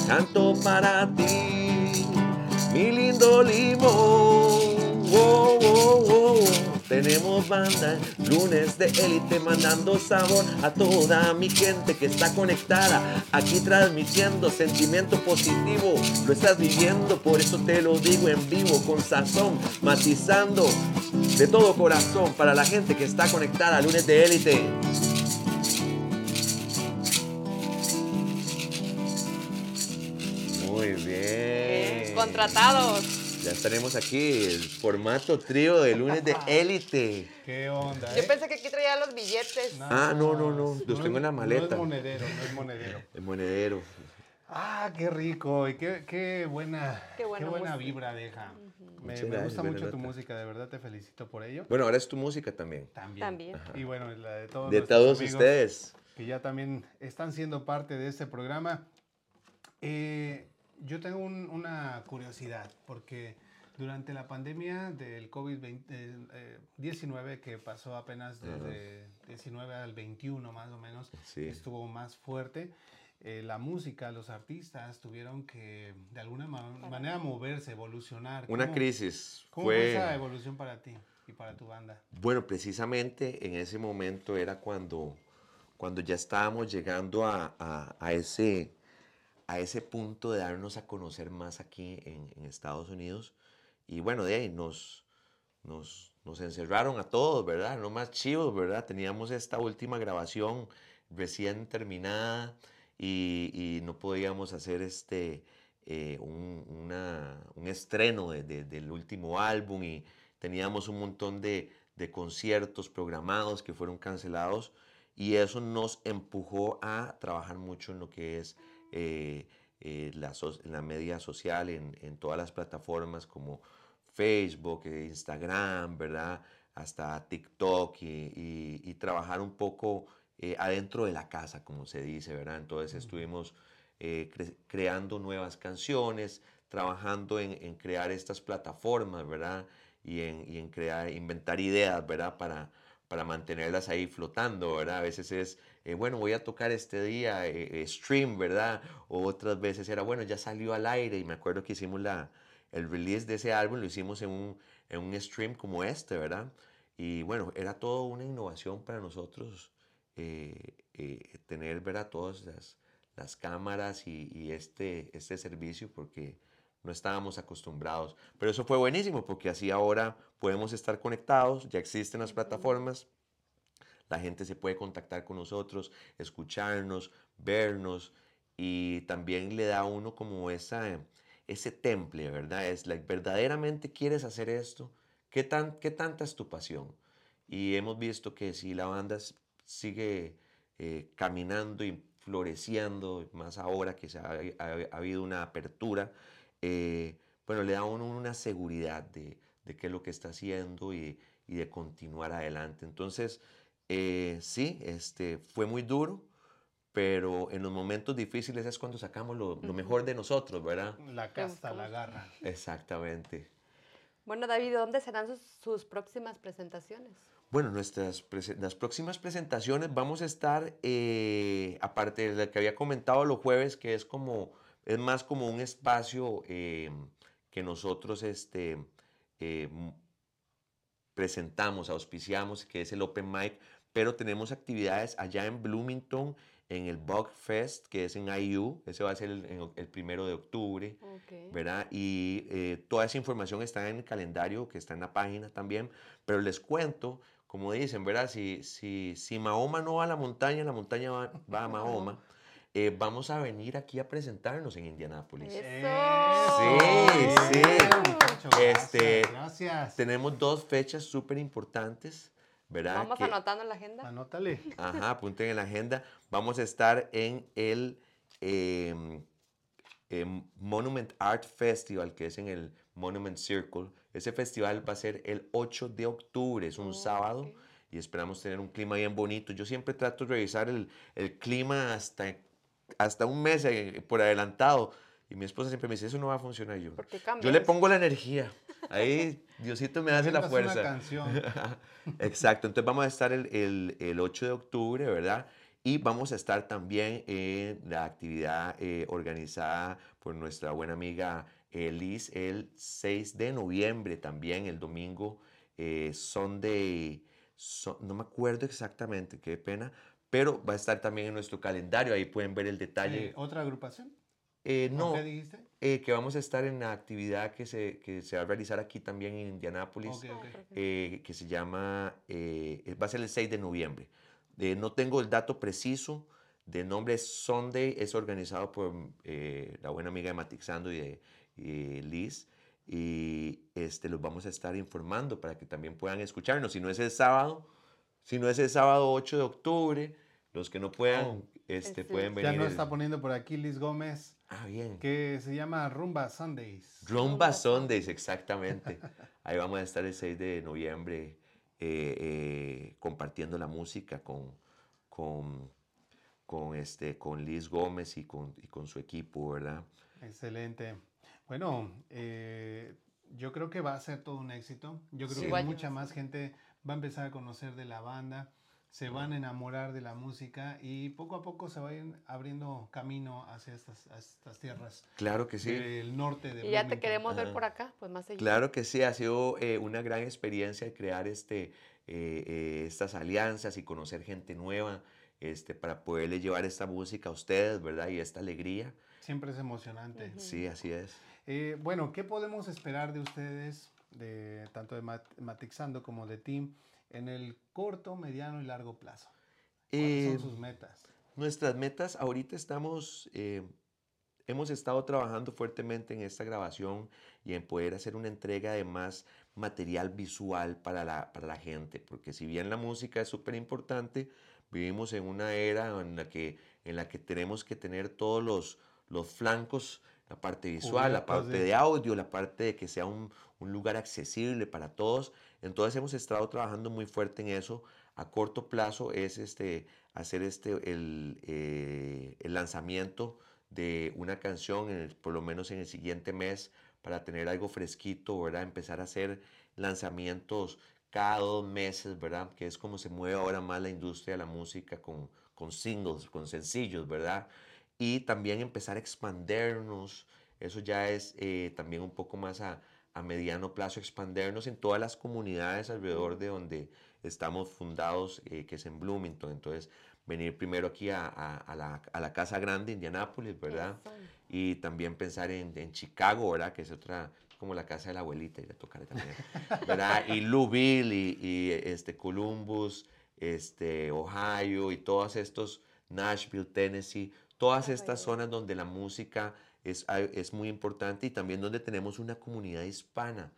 canto para ti mi lindo limón. Tenemos banda, lunes de élite, mandando sabor a toda mi gente que está conectada. Aquí transmitiendo sentimiento positivo, lo estás viviendo, por eso te lo digo en vivo, con sazón, matizando de todo corazón para la gente que está conectada. Lunes de élite. Contratados. Ya estaremos aquí, el formato trío de lunes de élite. ¿Qué onda? Yo eh? pensé que aquí traía los billetes. ah, no, no, no. Los tengo en la maleta. No es monedero, no es monedero. El monedero. Ah, qué rico y qué, qué buena, qué buena, vibra deja. Me, gusta mucho tu música, de verdad te felicito por ello. Bueno, ahora es tu música también. También. Y bueno, la de todos. De todos ustedes. Que ya también están siendo parte de este programa. Eh, yo tengo una curiosidad, porque durante la pandemia del COVID-19 eh, que pasó apenas desde 19 al 21 más o menos, estuvo más fuerte. Eh, la música, los artistas tuvieron que de alguna manera moverse, evolucionar. Una crisis. ¿Cómo fue esa evolución para ti y para tu banda? Bueno, precisamente en ese momento era cuando, cuando ya estábamos llegando a, a ese a ese punto de darnos a conocer más aquí en, Estados Unidos. Y bueno, de ahí nos, nos, nos, encerraron a todos, ¿verdad? No más chivos, ¿verdad? Teníamos esta última grabación recién terminada y, y no podíamos hacer este, eh, un, una, un, estreno de, del último álbum y teníamos un montón de conciertos programados que fueron cancelados y eso nos empujó a trabajar mucho en lo que es eh, eh, la, la, media social, en, en, todas las plataformas como Facebook, eh, Instagram, ¿verdad? Hasta TikTok y, y, trabajar un poco adentro de la casa, como se dice, ¿verdad? Entonces estuvimos creando nuevas canciones, trabajando en, en, crear estas plataformas, ¿verdad? Y en, y en crear, inventar ideas, ¿verdad? Para, para mantenerlas ahí flotando, ¿verdad? A veces es, eh, bueno, voy a tocar este día, eh, eh, stream, ¿verdad? O otras veces era, bueno, ya salió al aire y me acuerdo que hicimos la, el release de ese álbum, lo hicimos en un, en un stream como este, ¿verdad? Y bueno, era todo una innovación para nosotros tener, ¿verdad? Todas las, las cámaras y, y, este, este servicio porque no estábamos acostumbrados. Pero eso fue buenísimo porque así ahora podemos estar conectados, ya existen las plataformas, la gente se puede contactar con nosotros, escucharnos, vernos y también le da a uno como esa, ese temple, ¿verdad? Es verdaderamente quieres hacer esto, ¿Qué, tan, ¿qué tanta es tu pasión? Y hemos visto que si la banda sigue eh, caminando y floreciendo, más ahora que se ha, ha habido una apertura, eh, bueno, le da a uno una seguridad de, de qué es lo que está haciendo y, y de continuar adelante. Entonces, eh, sí, este, fue muy duro, pero en los momentos difíciles es cuando sacamos lo, lo mejor de nosotros, ¿verdad? La casta, la garra. Exactamente. Bueno, David, ¿dónde serán sus, sus próximas presentaciones? Bueno, nuestras las próximas presentaciones vamos a estar, eh, aparte de lo que había comentado los jueves, que es como, es más como un espacio eh, que nosotros este, eh, presentamos, auspiciamos, que es el Open Mic, pero tenemos actividades allá en Bloomington, en el Bug Fest, que es en IU, ese va a ser el, el primero de octubre, ¿verdad? Y toda esa información está en el calendario, que está en la página también, pero les cuento como dicen, ¿verdad? Si, si, si Mahoma no va a la montaña, la montaña va, a Mahoma. Eh, vamos a venir aquí a presentarnos en Indianápolis. Sí, sí. Este, gracias. Tenemos dos fechas súper importantes, ¿verdad? Vamos anotando en la agenda. Anótale. Ajá, apunten en la agenda. Vamos a estar en el em, em, Monument Art Festival, que es en el Monument Circle. Ese festival va a ser el 8 de octubre, es un sábado, y esperamos tener un clima bien bonito. Yo siempre trato de revisar el, el clima hasta, hasta un mes eh, por adelantado. Y mi esposa siempre me dice, eso no va a funcionar yo. Yo le pongo la energía. Ahí Diosito me hace la fuerza. Una canción. Exacto. Entonces vamos a estar el, el, el, 8 de octubre, ¿verdad? Y vamos a estar también en la actividad eh, organizada por nuestra buena amiga Liz el 6 de noviembre también, el domingo, eh, son de, no me acuerdo exactamente, qué pena, pero va a estar también en nuestro calendario, ahí pueden ver el detalle. Eh, ¿Otra agrupación? Eh, no, ¿Qué dijiste? que vamos a estar en la actividad que se, que se va a realizar aquí también en Indianápolis, que se llama, va a ser el 6 de noviembre. no tengo el dato preciso, de nombre Sunday, es organizado por la buena amiga de Matixando y de, y Liz, y este, los vamos a estar informando para que también puedan escucharnos. Si no es el sábado, si no es el sábado 8 de octubre, los que no puedan, oh. este, pueden venir. Ya nos está poniendo por aquí Liz Gómez. Ah, bien. Que se llama Rumba Sundays. Rumba Sundays, exactamente. Ahí vamos a estar el 6 de noviembre eh, eh, compartiendo la música con, con, con, este, con Liz Gómez y con, y con su equipo, ¿verdad? Excelente. Bueno, eh, yo creo que va a ser todo un éxito. Yo creo que mucha más gente va a empezar a conocer de la banda, se van a enamorar de la música y poco a poco se vayan abriendo camino hacia estas, estas tierras. Claro que sí. Del norte de Y ya te queremos ver por acá, pues más seguido. Claro que sí, ha sido eh, una gran experiencia crear este, eh, estas alianzas y conocer gente nueva este, para poderle llevar esta música a ustedes, ¿verdad? Y esta alegría. Siempre es emocionante. Sí, así es. Eh, bueno, ¿qué podemos esperar de ustedes, de, tanto de Matixando como de Team, en el corto, mediano y largo plazo? ¿Cuáles son eh, sus metas? Nuestras metas, ahorita estamos, eh, hemos estado trabajando fuertemente en esta grabación y en poder hacer una entrega de más material visual para la, para la gente, porque si bien la música es súper importante, vivimos en una era en la que, en la que tenemos que tener todos los, los flancos la parte visual, la parte de... audio, la parte de que sea un, un, lugar accesible para todos. Entonces hemos estado trabajando muy fuerte en eso. A corto plazo es este, hacer este, el, eh, el lanzamiento de una canción, por lo menos en el siguiente mes, para tener algo fresquito, ¿verdad? Empezar a hacer lanzamientos cada dos meses, ¿verdad? Que es como se mueve ahora más la industria de la música con, con singles, con sencillos, ¿verdad? y también empezar a expandernos, eso ya es eh, también un poco más a, a, mediano plazo, expandernos en todas las comunidades alrededor de donde estamos fundados, eh, que es en Bloomington. Entonces, venir primero aquí a, a, la, a la, Casa Grande, Indianápolis, ¿verdad? Y también pensar en, en, Chicago, ¿verdad? Que es otra, como la casa de la abuelita, y a tocar también, ¿verdad? Y Louisville y, y, este, Columbus, este, Ohio y todos estos, Nashville, Tennessee, Todas estas zonas donde la música es, es muy importante y también donde tenemos una comunidad hispana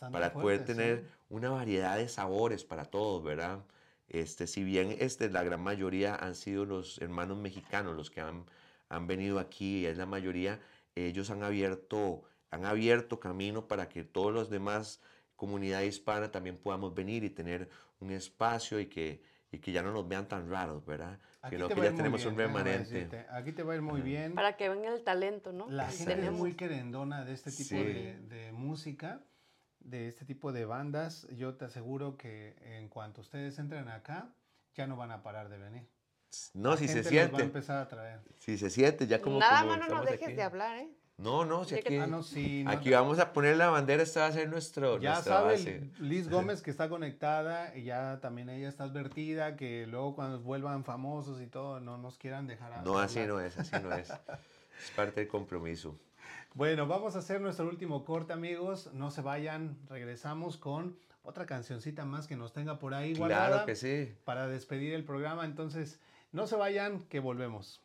para poder tener una variedad de sabores para todos, ¿verdad? Este, si bien este, la gran mayoría han sido los hermanos mexicanos los que han, han venido aquí, es la mayoría, ellos han abierto, han abierto camino para que todos los demás comunidad hispana también podamos venir y tener un espacio y que, y que ya no nos vean tan raros, ¿verdad? Aquí Sino te que ya tenemos bien, un remanente. Aquí te va a ir muy bien. Para que vean el talento, ¿no? La que gente es muy querendona de este tipo Sí. de, de música, de este tipo de bandas. Yo te aseguro que en cuanto ustedes entren acá, ya no van a parar de venir. No, La si se gente los va a siente, empezar a traer. si se siente, ya como Nada más no nos dejes aquí. de hablar, ¿eh? No, no, si aquí, Ah, no, sí. no aquí te- vamos a poner la bandera, esta va a ser nuestro, Ya nuestra sabe base. Liz Gómez que está conectada y ya también ella está advertida que luego cuando vuelvan famosos y todo no nos quieran dejar a- No, así no es, así no es. Es parte del compromiso. Bueno, vamos a hacer nuestro último corte, amigos. No se vayan, regresamos con otra cancioncita más que nos tenga por ahí guardada Claro que sí. para despedir el programa. Entonces, no se vayan, que volvemos.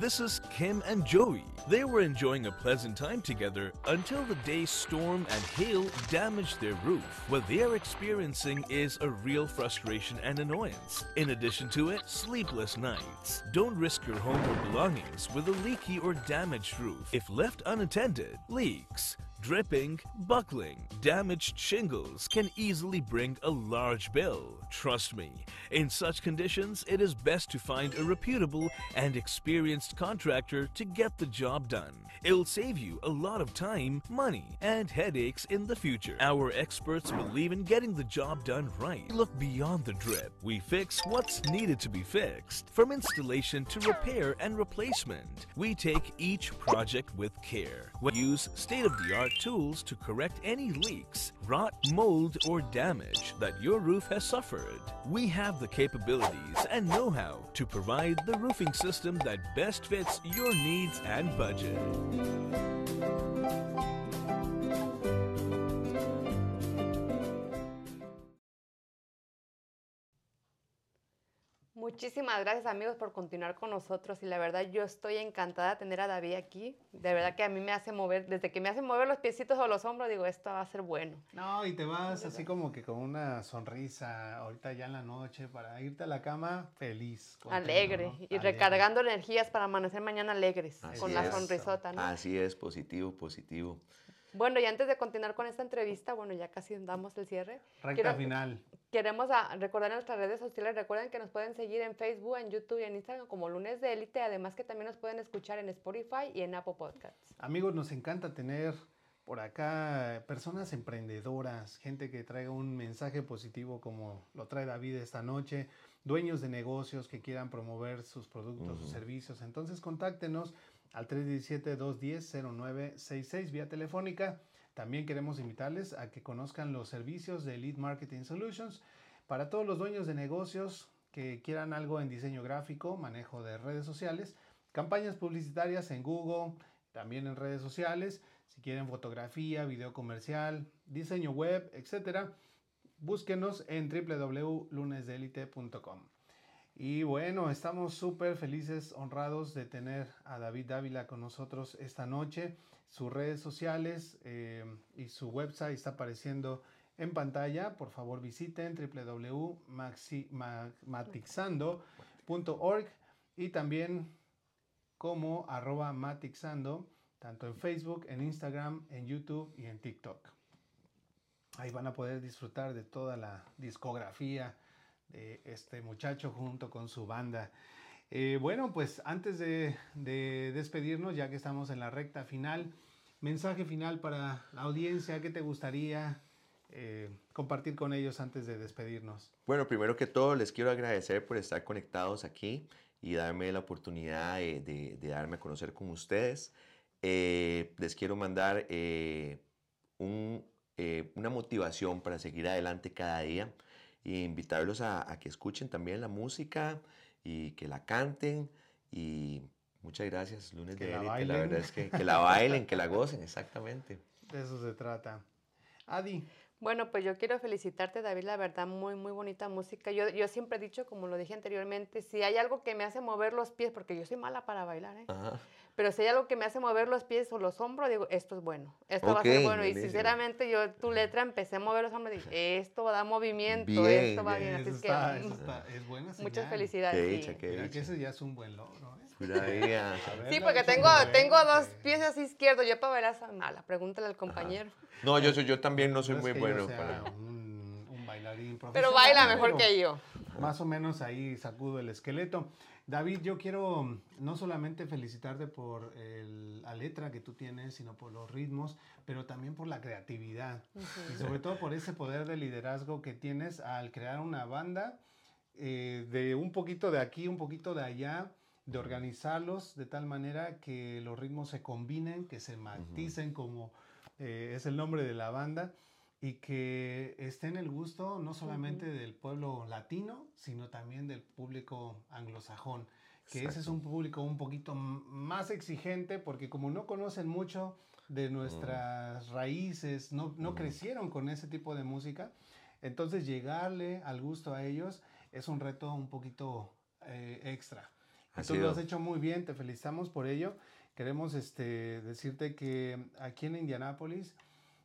This is Kim and Joey. They were enjoying a pleasant time together until the day's storm and hail damaged their roof. What they are experiencing is a real frustration and annoyance. In addition to it, sleepless nights. Don't risk your home or belongings with a leaky or damaged roof. If left unattended, leaks, dripping, buckling, damaged shingles can easily bring a large bill. Trust me, in such conditions, it is best to find a reputable and experienced contractor to get the job done. It'll save you a lot of time, money, and headaches in the future. Our experts believe in getting the job done right. Look beyond the drip. We fix what's needed to be fixed. From installation to repair and replacement, we take each project with care. We use state of the art tools to correct any leaks, rot, mold, or damage that your roof has suffered. We have the capabilities and know how to provide the roofing system that best fits your needs and budget. Muchísimas gracias amigos por continuar con nosotros y la verdad yo estoy encantada de tener a David aquí. De verdad que a mí me hace mover, desde que me hace mover los piecitos o los hombros, digo, esto va a ser bueno. No, y te vas así como que con una sonrisa ahorita ya en la noche para irte a la cama feliz. contento, Alegre ¿no? y Alegre. recargando energías para amanecer mañana alegres, Así con la es. sonrisota, ¿no? Así es, positivo, positivo. Bueno, y antes de continuar con esta entrevista, bueno, ya casi damos el cierre. Recta quiero- final. Queremos a- recordar nuestras redes sociales. Recuerden que nos pueden seguir en Facebook, en YouTube y en Instagram como Lunes de Élite. Además que también nos pueden escuchar en Spotify y en Apple Podcasts. Amigos, nos encanta tener por acá personas emprendedoras, gente que traiga un mensaje positivo como lo trae David esta noche, dueños de negocios que quieran promover sus productos, sus Ujú. servicios. Entonces, contáctenos al 317-210-0966 vía telefónica. También queremos invitarles a que conozcan los servicios de Lead Marketing Solutions para todos los dueños de negocios que quieran algo en diseño gráfico, manejo de redes sociales, campañas publicitarias en Google, también en redes sociales, si quieren fotografía, video comercial, diseño web, etcétera, búsquenos en www.lunesdelite.com. Y bueno, estamos súper felices, honrados de tener a David Dávila con nosotros esta noche. Sus redes sociales eh, y su website está apareciendo en pantalla. Por favor, visiten www.matixando.org y también como arroba matixando, tanto en Facebook, en Instagram, en YouTube y en TikTok. Ahí van a poder disfrutar de toda la discografía de este muchacho junto con su banda. Eh, bueno, pues antes de, de, despedirnos, ya que estamos en la recta final, mensaje final para la audiencia, ¿qué te gustaría eh, compartir con ellos antes de despedirnos? Bueno, primero que todo les quiero agradecer por estar conectados aquí y darme la oportunidad de, de, de darme a conocer con ustedes. Eh, les quiero mandar eh, un, una motivación para seguir adelante cada día e invitarlos a, a, que escuchen también la música y que la canten. Y muchas gracias lunes que de la élite la verdad es que, que la bailen que la gocen exactamente. De eso se trata. Adi bueno, pues yo quiero felicitarte, David, la verdad, muy, muy bonita música. Yo, yo siempre he dicho, como lo dije anteriormente, si hay algo que me hace mover los pies, porque yo soy mala para bailar, ¿eh? Ajá. pero si hay algo que me hace mover los pies o los hombros, digo, esto es bueno, esto okay, va a ser bueno. Y sinceramente yo tu letra empecé a mover los hombros y dije, esto va a dar movimiento, bien, esto va bien. Eso Así está, que eso está, es buena muchas felicidades. Qué sí. dicha, qué Mira dicha. que ese ya es un buen logro. ¿eh? Sí, porque tengo, tengo dos pies así izquierdos. Yo para bailar soy mala. Pregúntale al compañero. No, yo, soy, yo también no soy muy bueno para... Un, un, bailarín profesional. Pero baila mejor que yo. Más o menos ahí sacudo el esqueleto. David, yo quiero no solamente felicitarte por la letra que tú tienes, sino por los ritmos, pero también por la creatividad. Y sobre todo por ese poder de liderazgo que tienes al crear una banda eh, de un poquito de aquí, un poquito de allá, de organizarlos de tal manera que los ritmos se combinen, que se maticen como eh, es el nombre de la banda y que esté en el gusto no solamente del pueblo latino, sino también del público anglosajón, que ese es un público un poquito más exigente porque como no conocen mucho de nuestras raíces, no, no crecieron con ese tipo de música, entonces llegarle al gusto a ellos es un reto un poquito eh, extra. Tú lo has hecho muy bien, te felicitamos por ello. Queremos este, decirte que aquí en Indianápolis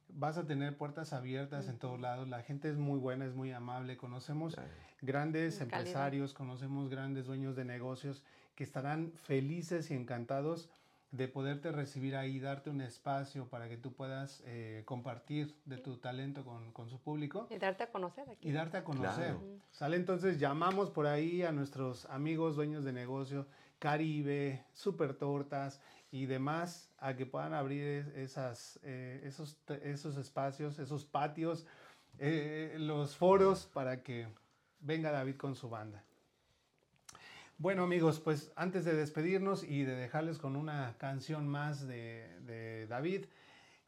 vas a tener puertas abiertas en todos lados. La gente es muy buena, es muy amable. Conocemos grandes empresarios, conocemos grandes dueños de negocios que estarán felices y encantados de poderte recibir ahí, darte un espacio para que tú puedas eh, compartir de tu talento con, con, su público. Y darte a conocer aquí. Y darte a conocer. Sale entonces, llamamos por ahí a nuestros amigos dueños de negocio, Caribe, Super Tortas y demás, a que puedan abrir esas, eh, esos, esos espacios, esos patios, eh, los foros para que venga David con su banda. Bueno amigos, pues antes de despedirnos y de dejarles con una canción más de, David,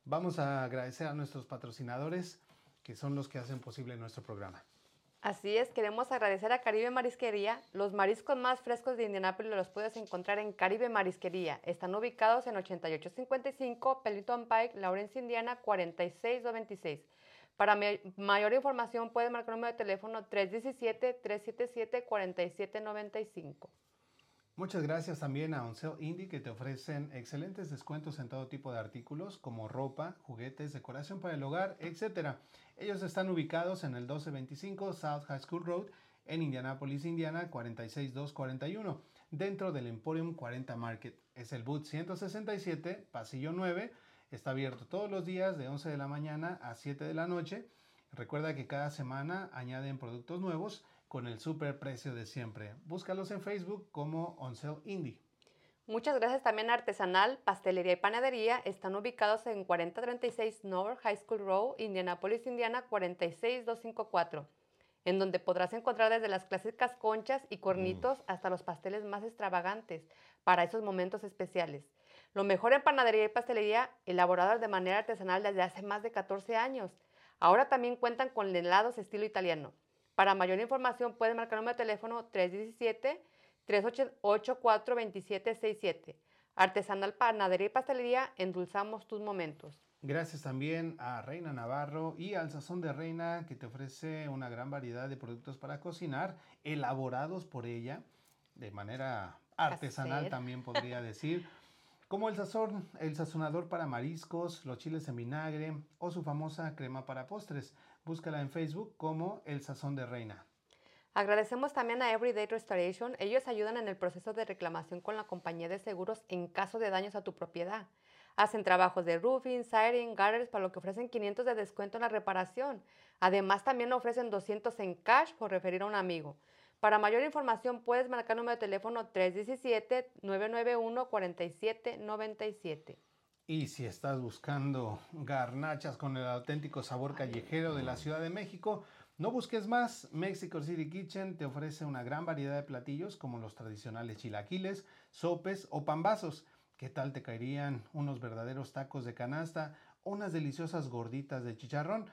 vamos a agradecer a nuestros patrocinadores que son los que hacen posible nuestro programa. Así es, queremos agradecer a Caribe Marisquería. Los mariscos más frescos de Indianápolis los puedes encontrar en Caribe Marisquería. Están ubicados en 8855 Peliton Pike, Lawrence, Indiana 46226. Para mayor información puede marcar el número de teléfono 317-377-4795. Muchas gracias también a Oncel Indie que te ofrecen excelentes descuentos en todo tipo de artículos como ropa, juguetes, decoración para el hogar, etc. Ellos están ubicados en el 1225 South High School Road en Indianapolis, Indiana 46241, dentro del Emporium 40 Market. Es el boot 167, pasillo 9 Está abierto todos los días de 11 de la mañana a 7 de la noche. Recuerda que cada semana añaden productos nuevos con el super precio de siempre. Búscalos en Facebook como Onsell Indie. Muchas gracias también a Artesanal, Pastelería y Panadería. Están ubicados en 4036 North High School Road, Indianapolis, Indiana 46254, en donde podrás encontrar desde las clásicas conchas y cornitos mm. hasta los pasteles más extravagantes para esos momentos especiales. Lo mejor en panadería y pastelería, elaboradas de manera artesanal desde hace más de 14 años. Ahora también cuentan con helados estilo italiano. Para mayor información pueden marcar número de teléfono 317-384-2767. Artesanal Panadería y Pastelería, endulzamos tus momentos. Gracias también a Reina Navarro y al Sazón de Reina, que te ofrece una gran variedad de productos para cocinar, elaborados por ella de manera artesanal, también podría decir. Como el sazón, el sazonador para mariscos, los chiles en vinagre o su famosa crema para postres. Búscala en Facebook como El Sazón de Reina. Agradecemos también a Everyday Restoration. Ellos ayudan en el proceso de reclamación con la compañía de seguros en caso de daños a tu propiedad. Hacen trabajos de roofing, siding, gutters, para lo que ofrecen 500 de descuento en la reparación. Además, también ofrecen 200 en cash por referir a un amigo. Para mayor información puedes marcar el número de teléfono 317-991-4797. Y si estás buscando garnachas con el auténtico sabor callejero de la Ciudad de México, no busques más. Mexico City Kitchen te ofrece una gran variedad de platillos como los tradicionales chilaquiles, sopes o pambazos. ¿Qué tal te caerían unos verdaderos tacos de canasta unas deliciosas gorditas de chicharrón?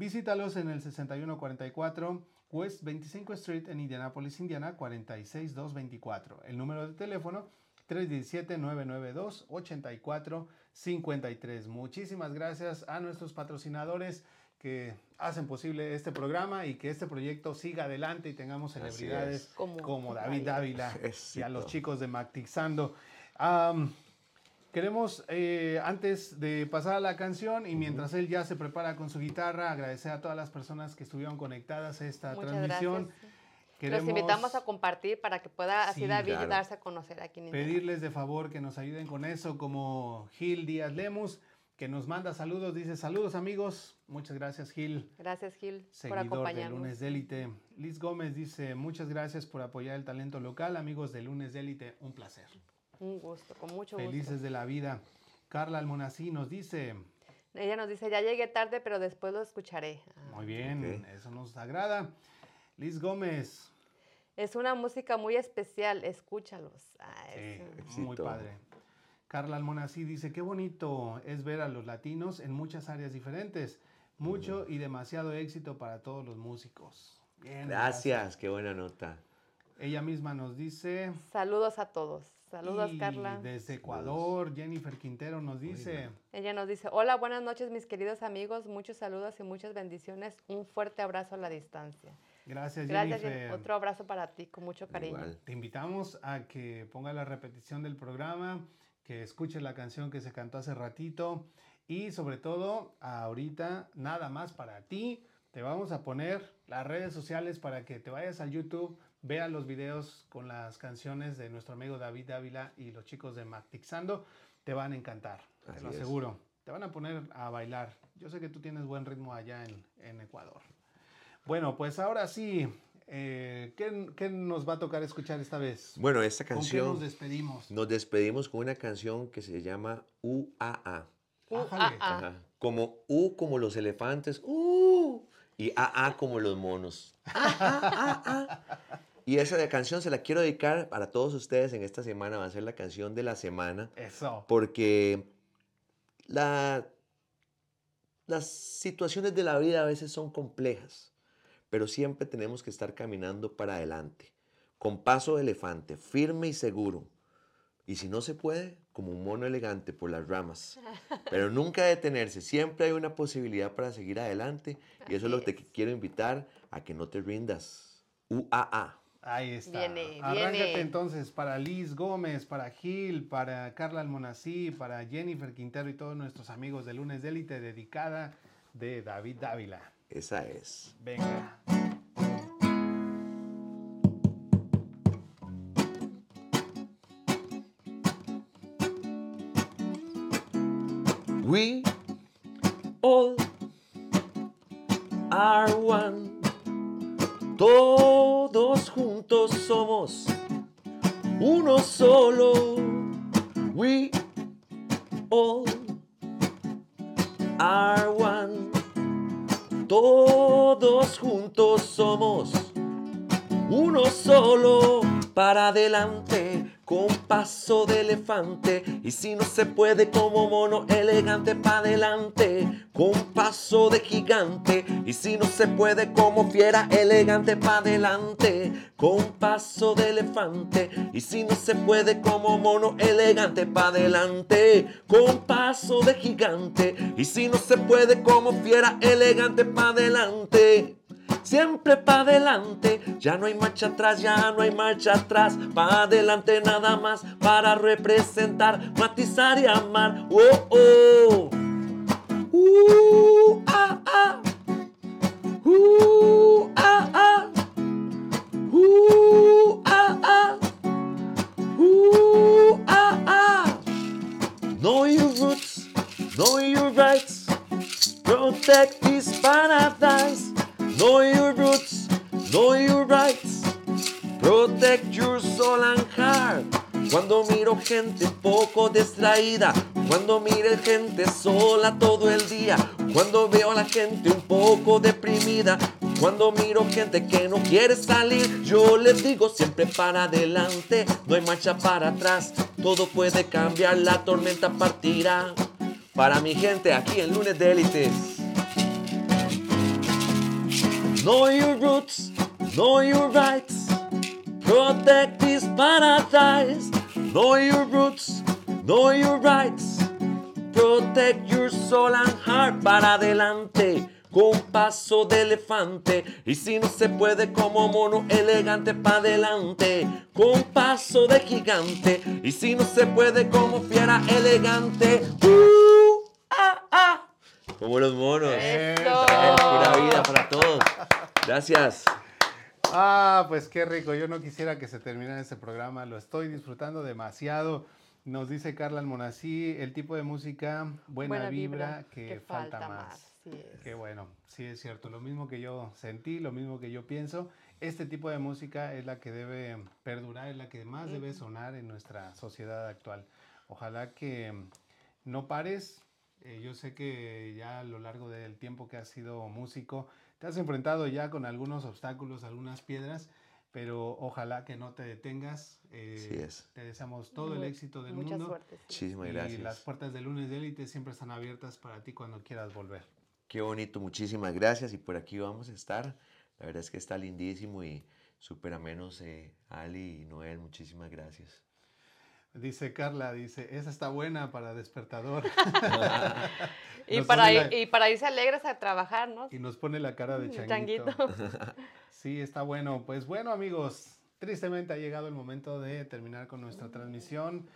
Visítalos en el 6144 West 25 Street en Indianapolis, Indiana 46224. El número de teléfono 317-992-8453. Muchísimas gracias a nuestros patrocinadores que hacen posible este programa y que este proyecto siga adelante y tengamos celebridades como, David Dávila y a los chicos de Mactixando. Queremos, eh, antes de pasar a la canción y mientras él ya se prepara con su guitarra, agradecer a todas las personas que estuvieron conectadas a esta transmisión. Los invitamos a compartir para que pueda así David darse a conocer aquí en Pedirles de favor que nos ayuden con eso, como Gil Díaz Lemus, que nos manda saludos, dice saludos amigos. Muchas gracias Gil. Gracias Gil por acompañarnos. de Lunes de Élite. Liz Gómez dice muchas gracias por apoyar el talento local. Amigos de Lunes de Élite, un placer. Un gusto, con mucho gusto. Felices de la vida. Carla Almonací nos dice... Ella nos dice, ya llegué tarde, pero después lo escucharé. Muy bien, eso nos agrada. Liz Gómez. Es una música muy especial, escúchalos. Ah, muy padre. Carla Almonací dice, qué bonito es ver a los latinos en muchas áreas diferentes. Mucho y demasiado éxito para todos los músicos. gracias, qué buena nota. Ella misma nos dice... Saludos a todos. Saludos, Carla. Desde Ecuador, Jennifer Quintero nos dice. Ella nos dice, hola, buenas noches mis queridos amigos, muchos saludos y muchas bendiciones. Un fuerte abrazo a la distancia. Gracias, Jennifer. Otro abrazo para ti, con mucho cariño. Te invitamos a que ponga la repetición del programa, que escuche la canción que se cantó hace ratito y sobre todo, ahorita, nada más para ti, te vamos a poner las redes sociales para que te vayas al YouTube, veas los videos con las canciones de nuestro amigo David Dávila y los chicos de Mactixando. Te van a encantar, te lo aseguro. Te van a poner a bailar. Yo sé que tú tienes buen ritmo allá en Ecuador. Bueno, pues ahora sí, eh, ¿qué, nos va a tocar escuchar esta vez? Bueno, esta canción. ¿Con qué nos despedimos? Nos despedimos con una canción que se llama UAA. UAA. Como U como los elefantes, U. Y AA como los monos. y esa canción se la quiero dedicar para todos ustedes en esta semana. Va a ser la canción de la semana. Eso. Porque la, las situaciones de la vida a veces son complejas pero siempre tenemos que estar caminando para adelante, con paso de elefante, firme y seguro. Y si no se puede, como un mono elegante por las ramas. Pero nunca detenerse, siempre hay una posibilidad para seguir adelante. Y eso es lo que te quiero invitar a que no te rindas. UAA. Ahí está. Viene, Arráncate entonces para Liz Gómez, para Gil, para Carla Almonací, para Jennifer Quintero y todos nuestros amigos de Lunes de Élite, dedicada de David Dávila. Esa es. Venga. We all are one. Todos juntos somos uno solo. We all are one. Todos juntos somos uno solo para adelante con paso de elefante. Y si no se puede como mono elegante para adelante con paso de gigante. Y si no se puede como fiera elegante para adelante con paso de elefante. Y si no se puede como mono elegante para adelante con paso de gigante. Y si no se puede como fiera elegante para adelante siempre para adelante. Ya no hay marcha atrás, ya no hay marcha atrás. Para adelante nada más para representar, matizar y amar. Oh, oh. Uh, ah, ah. Uh, ah, ah. Uh, ah, ah. Uh, ah, ah. Know your roots, know your rights. Protect this paradise. Know your roots, know your rights. Protect your soul and heart. Cuando miro gente poco distraída, cuando miro gente sola todo el día, cuando veo a la gente un poco deprimida, cuando miro gente que no quiere salir, yo les digo siempre para adelante, no hay marcha para atrás, todo puede cambiar, la tormenta partirá. Para mi gente aquí en Lunes de Élites. Know your roots, know your rights. Protect this paradise. Know your roots, know your rights. Protect your soul and heart para adelante. Con paso de elefante. Y si no se puede como mono elegante para adelante. Con paso de gigante. Y si no se puede como fiera elegante. Uh, ah, ah. Como los monos. Eso. Pura vida para todos. Gracias. Ah, pues qué rico. Yo no quisiera que se terminara este programa. Lo estoy disfrutando demasiado. Nos dice Carla Almonací, el tipo de música, buena, vibra, que, falta, más. Qué bueno, sí es cierto. Lo mismo que yo sentí, lo mismo que yo pienso. Este tipo de música es la que debe perdurar, es la que más debe sonar en nuestra sociedad actual. Ojalá que no pares. Eh, yo sé que ya a lo largo del tiempo que has sido músico, te has enfrentado ya con algunos obstáculos, algunas piedras, pero ojalá que no te detengas. Eh, es. Te deseamos todo el éxito del mundo. Suerte, Muchísimas y gracias. las puertas de lunes de élite siempre están abiertas para ti cuando quieras volver. Qué bonito, muchísimas gracias y por aquí vamos a estar. La verdad es que está lindísimo y súper ameno, eh, Ali y Noel, muchísimas gracias. Dice Carla, dice, esa está buena para despertador. y, para y para irse alegres a trabajar, ¿no? Y nos pone la cara de changuito. sí, está bueno. Pues bueno, amigos, tristemente ha llegado el momento de terminar con nuestra transmisión.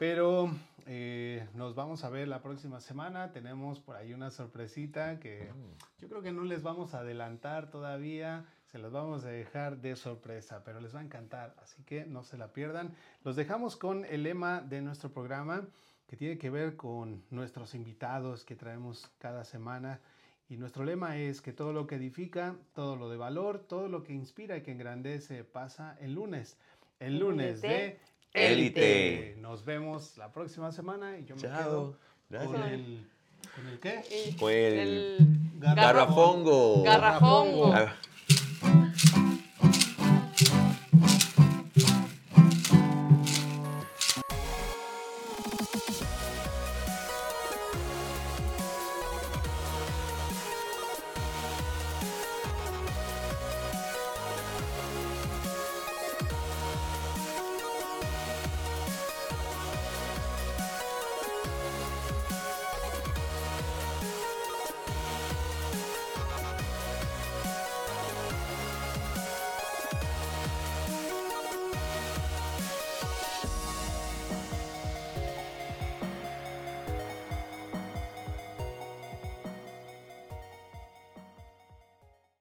Pero eh, nos vamos a ver la próxima semana. Tenemos por ahí una sorpresita que yo creo que no les vamos a adelantar todavía. Se las vamos a dejar de sorpresa, pero les va a encantar. Así que no se la pierdan. Los dejamos con el lema de nuestro programa que tiene que ver con nuestros invitados que traemos cada semana. Y nuestro lema es que todo lo que edifica, todo lo de valor, todo lo que inspira y que engrandece pasa el lunes. El lunes de Élite. Nos vemos la próxima semana y yo me quedo con el, ¿con el qué? Con el, garrafongo. Garrafongo.